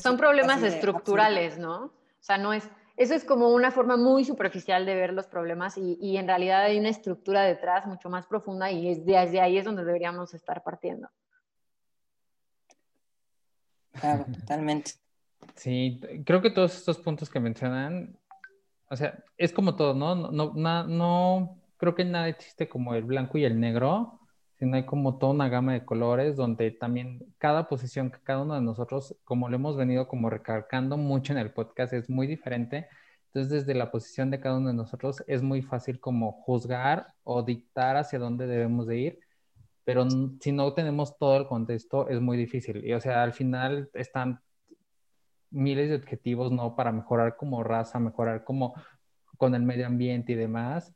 Son problemas estructurales, ¿no? O sea, no es eso es como una forma muy superficial de ver los problemas y, en realidad hay una estructura detrás mucho más profunda y es desde ahí es donde deberíamos estar partiendo. Claro, totalmente. Sí, creo que todos estos puntos que mencionan, o sea, es como todo, ¿no? No, no, no creo que nada existe como el blanco y el negro, sino hay como toda una gama de colores donde también cada posición que cada uno de nosotros, como lo hemos venido como recalcando mucho en el podcast, es muy diferente. Entonces, desde la posición de cada uno de nosotros es muy fácil como juzgar o dictar hacia dónde debemos de ir, pero si no tenemos todo el contexto es muy difícil. Y o sea, al final están miles de objetivos, ¿no? Para mejorar como raza, mejorar como con el medio ambiente y demás.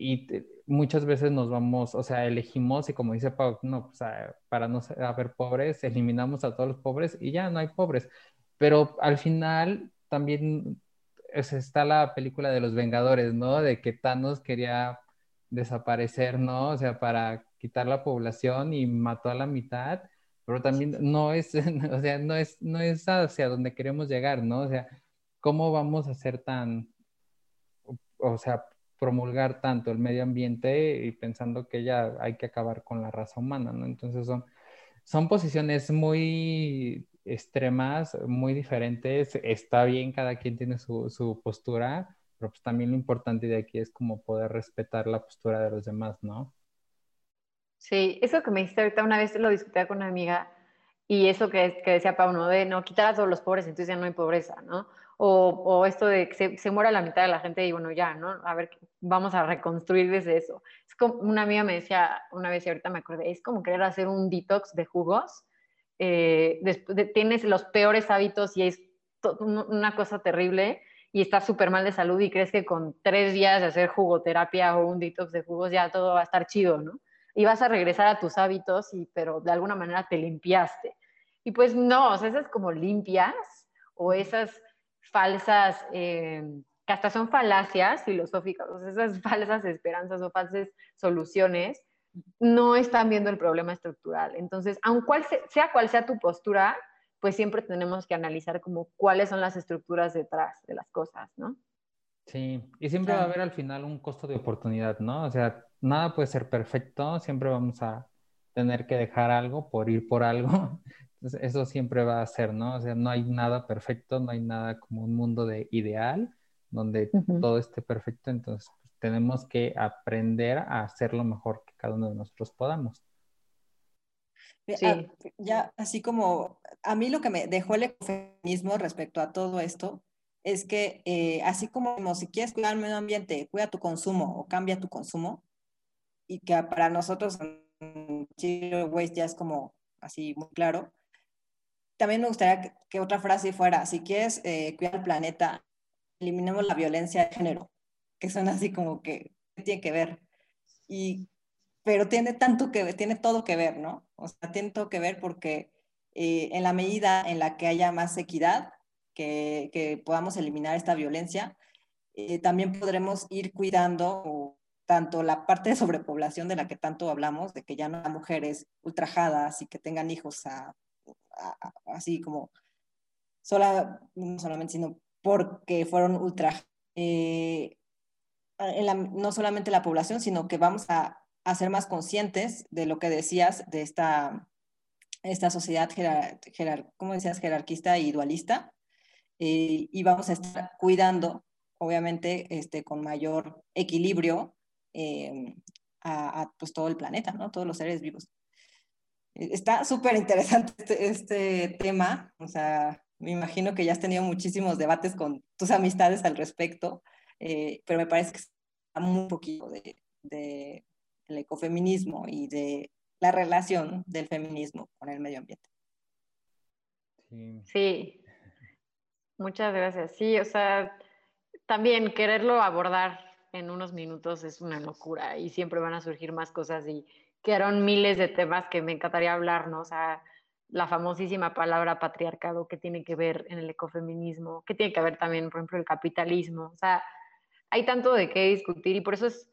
Y muchas veces nos vamos, o sea, elegimos y como dice Pau, no, o sea, para no haber pobres, eliminamos a todos los pobres y ya no hay pobres. Pero al final también está la película de los Vengadores, ¿no? De que Thanos quería desaparecer, ¿no? O sea, para quitar la población y mató a la mitad, pero también no es, [laughs] o sea, no es, no es hacia donde queremos llegar, ¿no? O sea, ¿cómo vamos a ser tan, o sea, promulgar tanto el medio ambiente y pensando que ya hay que acabar con la raza humana, ¿no? Entonces son, son posiciones muy extremas, muy diferentes. Está bien, cada quien tiene su, su postura, pero pues también lo importante de aquí es como poder respetar la postura de los demás, ¿no? Sí, eso que me dijiste ahorita, una vez lo discutía con una amiga y eso que, que decía Pablo, De no quitar a todos los pobres, entonces ya no hay pobreza, ¿no? O, esto de que se, se, muera la mitad de la gente y bueno, ya, ¿no? A ver, vamos a reconstruir desde eso. Es como una amiga me decía una vez y ahorita me acordé, es como querer hacer un detox de jugos. Eh, tienes los peores hábitos y es una cosa terrible y estás súper mal de salud y crees que con tres días de hacer jugoterapia o un detox de jugos ya todo va a estar chido, ¿no? Y vas a regresar a tus hábitos, y, pero de alguna manera te limpiaste. Y pues no, o sea, esas como limpias o esas falsas, eh, que hasta son falacias filosóficas, esas [laughs] falsas esperanzas o falsas soluciones, no están viendo el problema estructural. Entonces, aun cual sea cual sea tu postura, pues siempre tenemos que analizar como cuáles son las estructuras detrás de las cosas, ¿no? Sí, y siempre va a haber al final un costo de oportunidad, ¿no? O sea, nada puede ser perfecto, siempre vamos a tener que dejar algo por ir por algo. [laughs] eso siempre va a ser, ¿no? O sea, no hay nada perfecto, no hay nada como un mundo de ideal donde todo esté perfecto, entonces pues, tenemos que aprender a hacer lo mejor que cada uno de nosotros podamos. Sí. Ah, ya, así como a mí lo que me dejó el ecofeminismo respecto a todo esto es que eh, así como si quieres cuidar el medio ambiente, cuida tu consumo o cambia tu consumo, y que para nosotros en Chile Waste ya es como así muy claro, también me gustaría que, otra frase fuera, si quieres eh, cuidar el planeta, eliminemos la violencia de género, que son así como que tiene que ver. Y, pero tiene tanto que tiene todo que ver, ¿no? O sea, tiene todo que ver porque eh, en la medida en la que haya más equidad, que, podamos eliminar esta violencia, eh, también podremos ir cuidando tanto la parte de sobrepoblación de la que tanto hablamos, de que ya no haya mujeres ultrajadas y que tengan hijos a así como, sola, no solamente, sino porque fueron ultra, eh, no solamente la población, sino que vamos a, ser más conscientes de lo que decías de esta, esta sociedad, jerar, ¿cómo decías? Jerarquista y dualista, eh, y vamos a estar cuidando, obviamente, este, con mayor equilibrio eh, a, a, pues, todo el planeta, ¿no? Todos los seres vivos. Está súper interesante este, este, tema, o sea, me imagino que ya has tenido muchísimos debates con tus amistades al respecto, eh, pero me parece que está muy poquito de, de, del ecofeminismo y de la relación del feminismo con el medio ambiente. Sí. Muchas gracias. Sí, o sea, también quererlo abordar en unos minutos es una locura y siempre van a surgir más cosas y quedaron miles de temas que me encantaría hablar, ¿no? O sea, la famosísima palabra patriarcado que tiene que ver en el ecofeminismo, que tiene que ver también, por ejemplo, el capitalismo. O sea, hay tanto de qué discutir y por eso es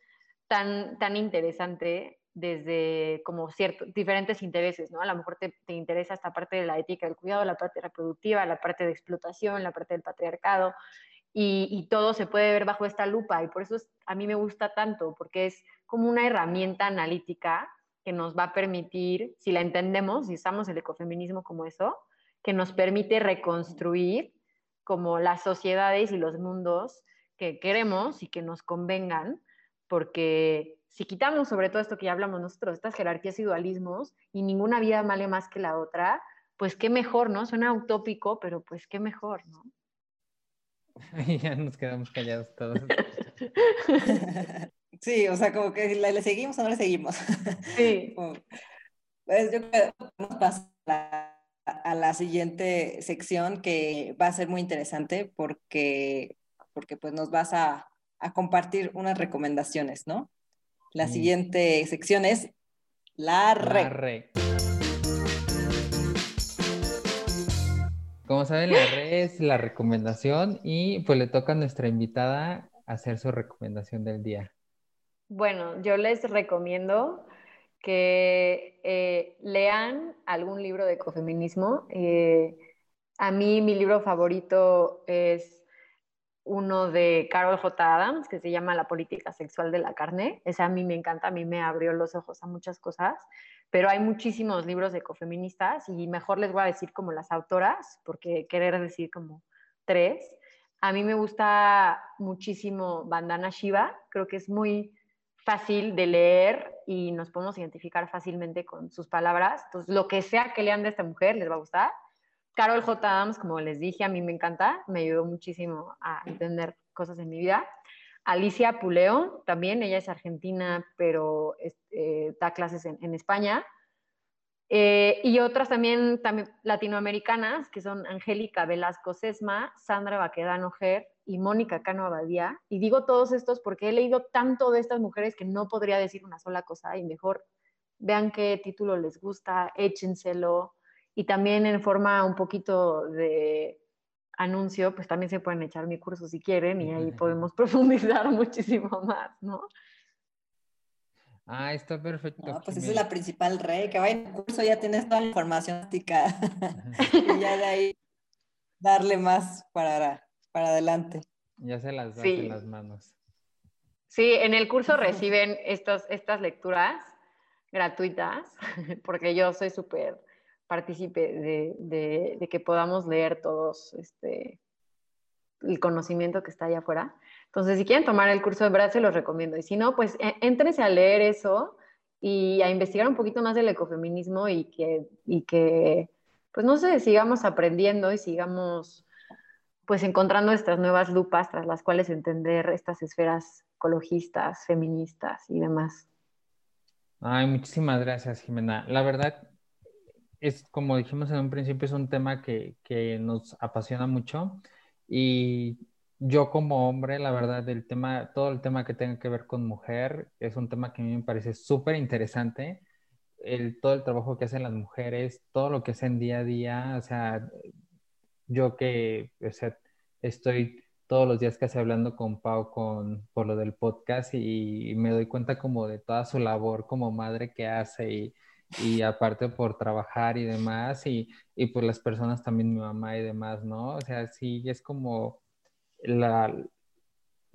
tan, tan interesante desde como ciertos diferentes intereses, ¿no? A lo mejor te, te, interesa esta parte de la ética del cuidado, la parte reproductiva, la parte de explotación, la parte del patriarcado, y, y todo se puede ver bajo esta lupa, y por eso es, a mí me gusta tanto, porque es como una herramienta analítica que nos va a permitir, si la entendemos, si usamos el ecofeminismo como eso, que nos permite reconstruir como las sociedades y los mundos que queremos y que nos convengan, porque si quitamos sobre todo esto que ya hablamos nosotros, estas jerarquías y dualismos, y ninguna vida vale más que la otra, pues qué mejor, ¿no? Suena utópico, pero pues qué mejor, ¿no? [laughs] ya nos quedamos callados todos. [laughs] Sí, o sea, como que ¿le, le seguimos o no le seguimos. [laughs] Sí. pues yo creo que vamos a pasar a la siguiente sección que va a ser muy interesante porque, porque pues nos vas a, a compartir unas recomendaciones, ¿no? La siguiente sección es la La re. re. Como saben, la re es la recomendación y pues le toca a nuestra invitada hacer su recomendación del día. Bueno, yo les recomiendo que eh, lean algún libro de ecofeminismo. Eh, a mí mi libro favorito es uno de Carol J. Adams que se llama La política sexual de la carne. Ese a mí me encanta, a mí me abrió los ojos a muchas cosas, pero hay muchísimos libros ecofeministas y mejor les voy a decir como las autoras, porque querer decir como tres. A mí me gusta muchísimo Bandana Shiva, creo que es muy fácil de leer y nos podemos identificar fácilmente con sus palabras. Entonces, lo que sea que lean de esta mujer les va a gustar. Carol J. Adams, como les dije, a mí me encanta, me ayudó muchísimo a entender cosas en mi vida. Alicia Puleo, también, ella es argentina, pero eh, da clases en, en España. Eh, y otras también, también latinoamericanas, que son Angélica Velasco Sesma, Sandra Baquedano Ger y Mónica Cano Abadía. Y digo todos estos porque he leído tanto de estas mujeres que no podría decir una sola cosa y mejor vean qué título les gusta, échenselo. Y también en forma un poquito de anuncio, pues también se pueden echar mi curso si quieren y ahí podemos [laughs] profundizar muchísimo más, ¿no? Ah, está perfecto. No, pues esa es la principal re, que vaya en el curso ya tienes toda la información [laughs] y ya de ahí darle más para, para adelante. Ya se las das Sí. en las manos. Sí, en el curso reciben estos, estas lecturas gratuitas, [laughs] porque yo soy súper partícipe de, de- de que podamos leer todos este, el conocimiento que está allá afuera. Entonces, si quieren tomar el curso, de verdad se los recomiendo. Y si no, pues e- éntrense a leer eso y a investigar un poquito más del ecofeminismo y que, y que, pues no sé, sigamos aprendiendo y sigamos pues encontrando estas nuevas lupas tras las cuales entender estas esferas ecologistas, feministas y demás. Ay, muchísimas gracias, Jimena. La verdad es, como dijimos en un principio, es un tema que, que nos apasiona mucho y yo como hombre, la verdad, el tema, todo el tema que tenga que ver con mujer es un tema que a mí me parece súper interesante. El, todo el trabajo que hacen las mujeres, todo lo que hacen día a día, o sea, yo que o sea, estoy todos los días casi hablando con Pau con, por lo del podcast y, me doy cuenta como de toda su labor como madre que hace y, y aparte por trabajar y demás y, y pues las personas también mi mamá y demás, ¿no? O sea, sí, es como la,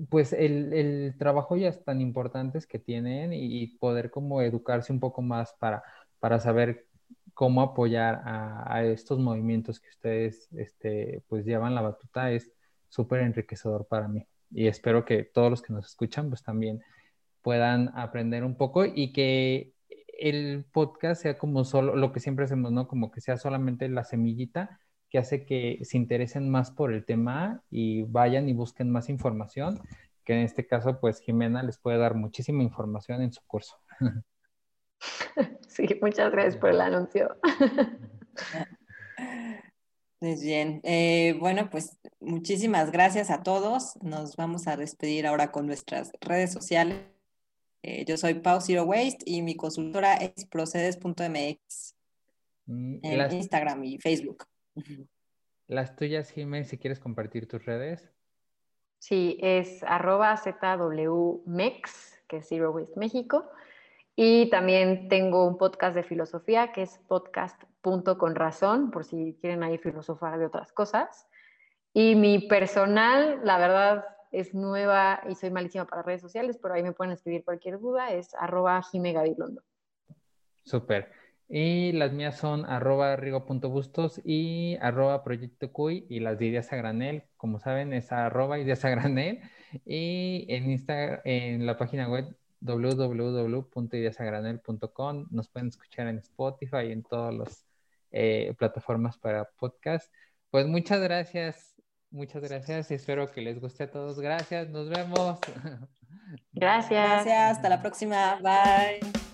pues el, el trabajo ya es tan importantes que tienen y, y poder como educarse un poco más para, para saber cómo apoyar a, a estos movimientos que ustedes este, pues llevan la batuta es súper enriquecedor para mí. Y espero que todos los que nos escuchan pues también puedan aprender un poco y que el podcast sea como solo lo que siempre hacemos, ¿no? Como que sea solamente la semillita que hace que se interesen más por el tema y vayan y busquen más información, que en este caso pues Jimena les puede dar muchísima información en su curso. [laughs] [laughs] Sí, muchas gracias por el anuncio. Pues bien, eh, bueno, pues muchísimas gracias a todos. Nos vamos a despedir ahora con nuestras redes sociales. Eh, yo soy Pau Zero Waste y mi consultora es procedes.mx mm, en Instagram y Facebook. Las tuyas, Jiménez, si quieres compartir tus redes. Sí, es arroba ZWMEX, que es Zero Waste México. Y también tengo un podcast de filosofía que es podcast razón, por si quieren ahí filosofar de otras cosas. Y mi personal, la verdad, es nueva y soy malísima para redes sociales, pero ahí me pueden escribir cualquier duda, es arroba Gabilondo. Súper. Y las mías son arroba rigo.bustos y arroba proyecto cuy y las de ideas como saben, es arroba ideas a. Y en Instagram, en la página web www.ideasagranel.com nos pueden escuchar en Spotify y en todas las eh, plataformas para podcast. Pues muchas gracias, muchas gracias. Espero que les guste a todos. Gracias, nos vemos. [laughs] Gracias. Gracias, hasta la próxima. Bye.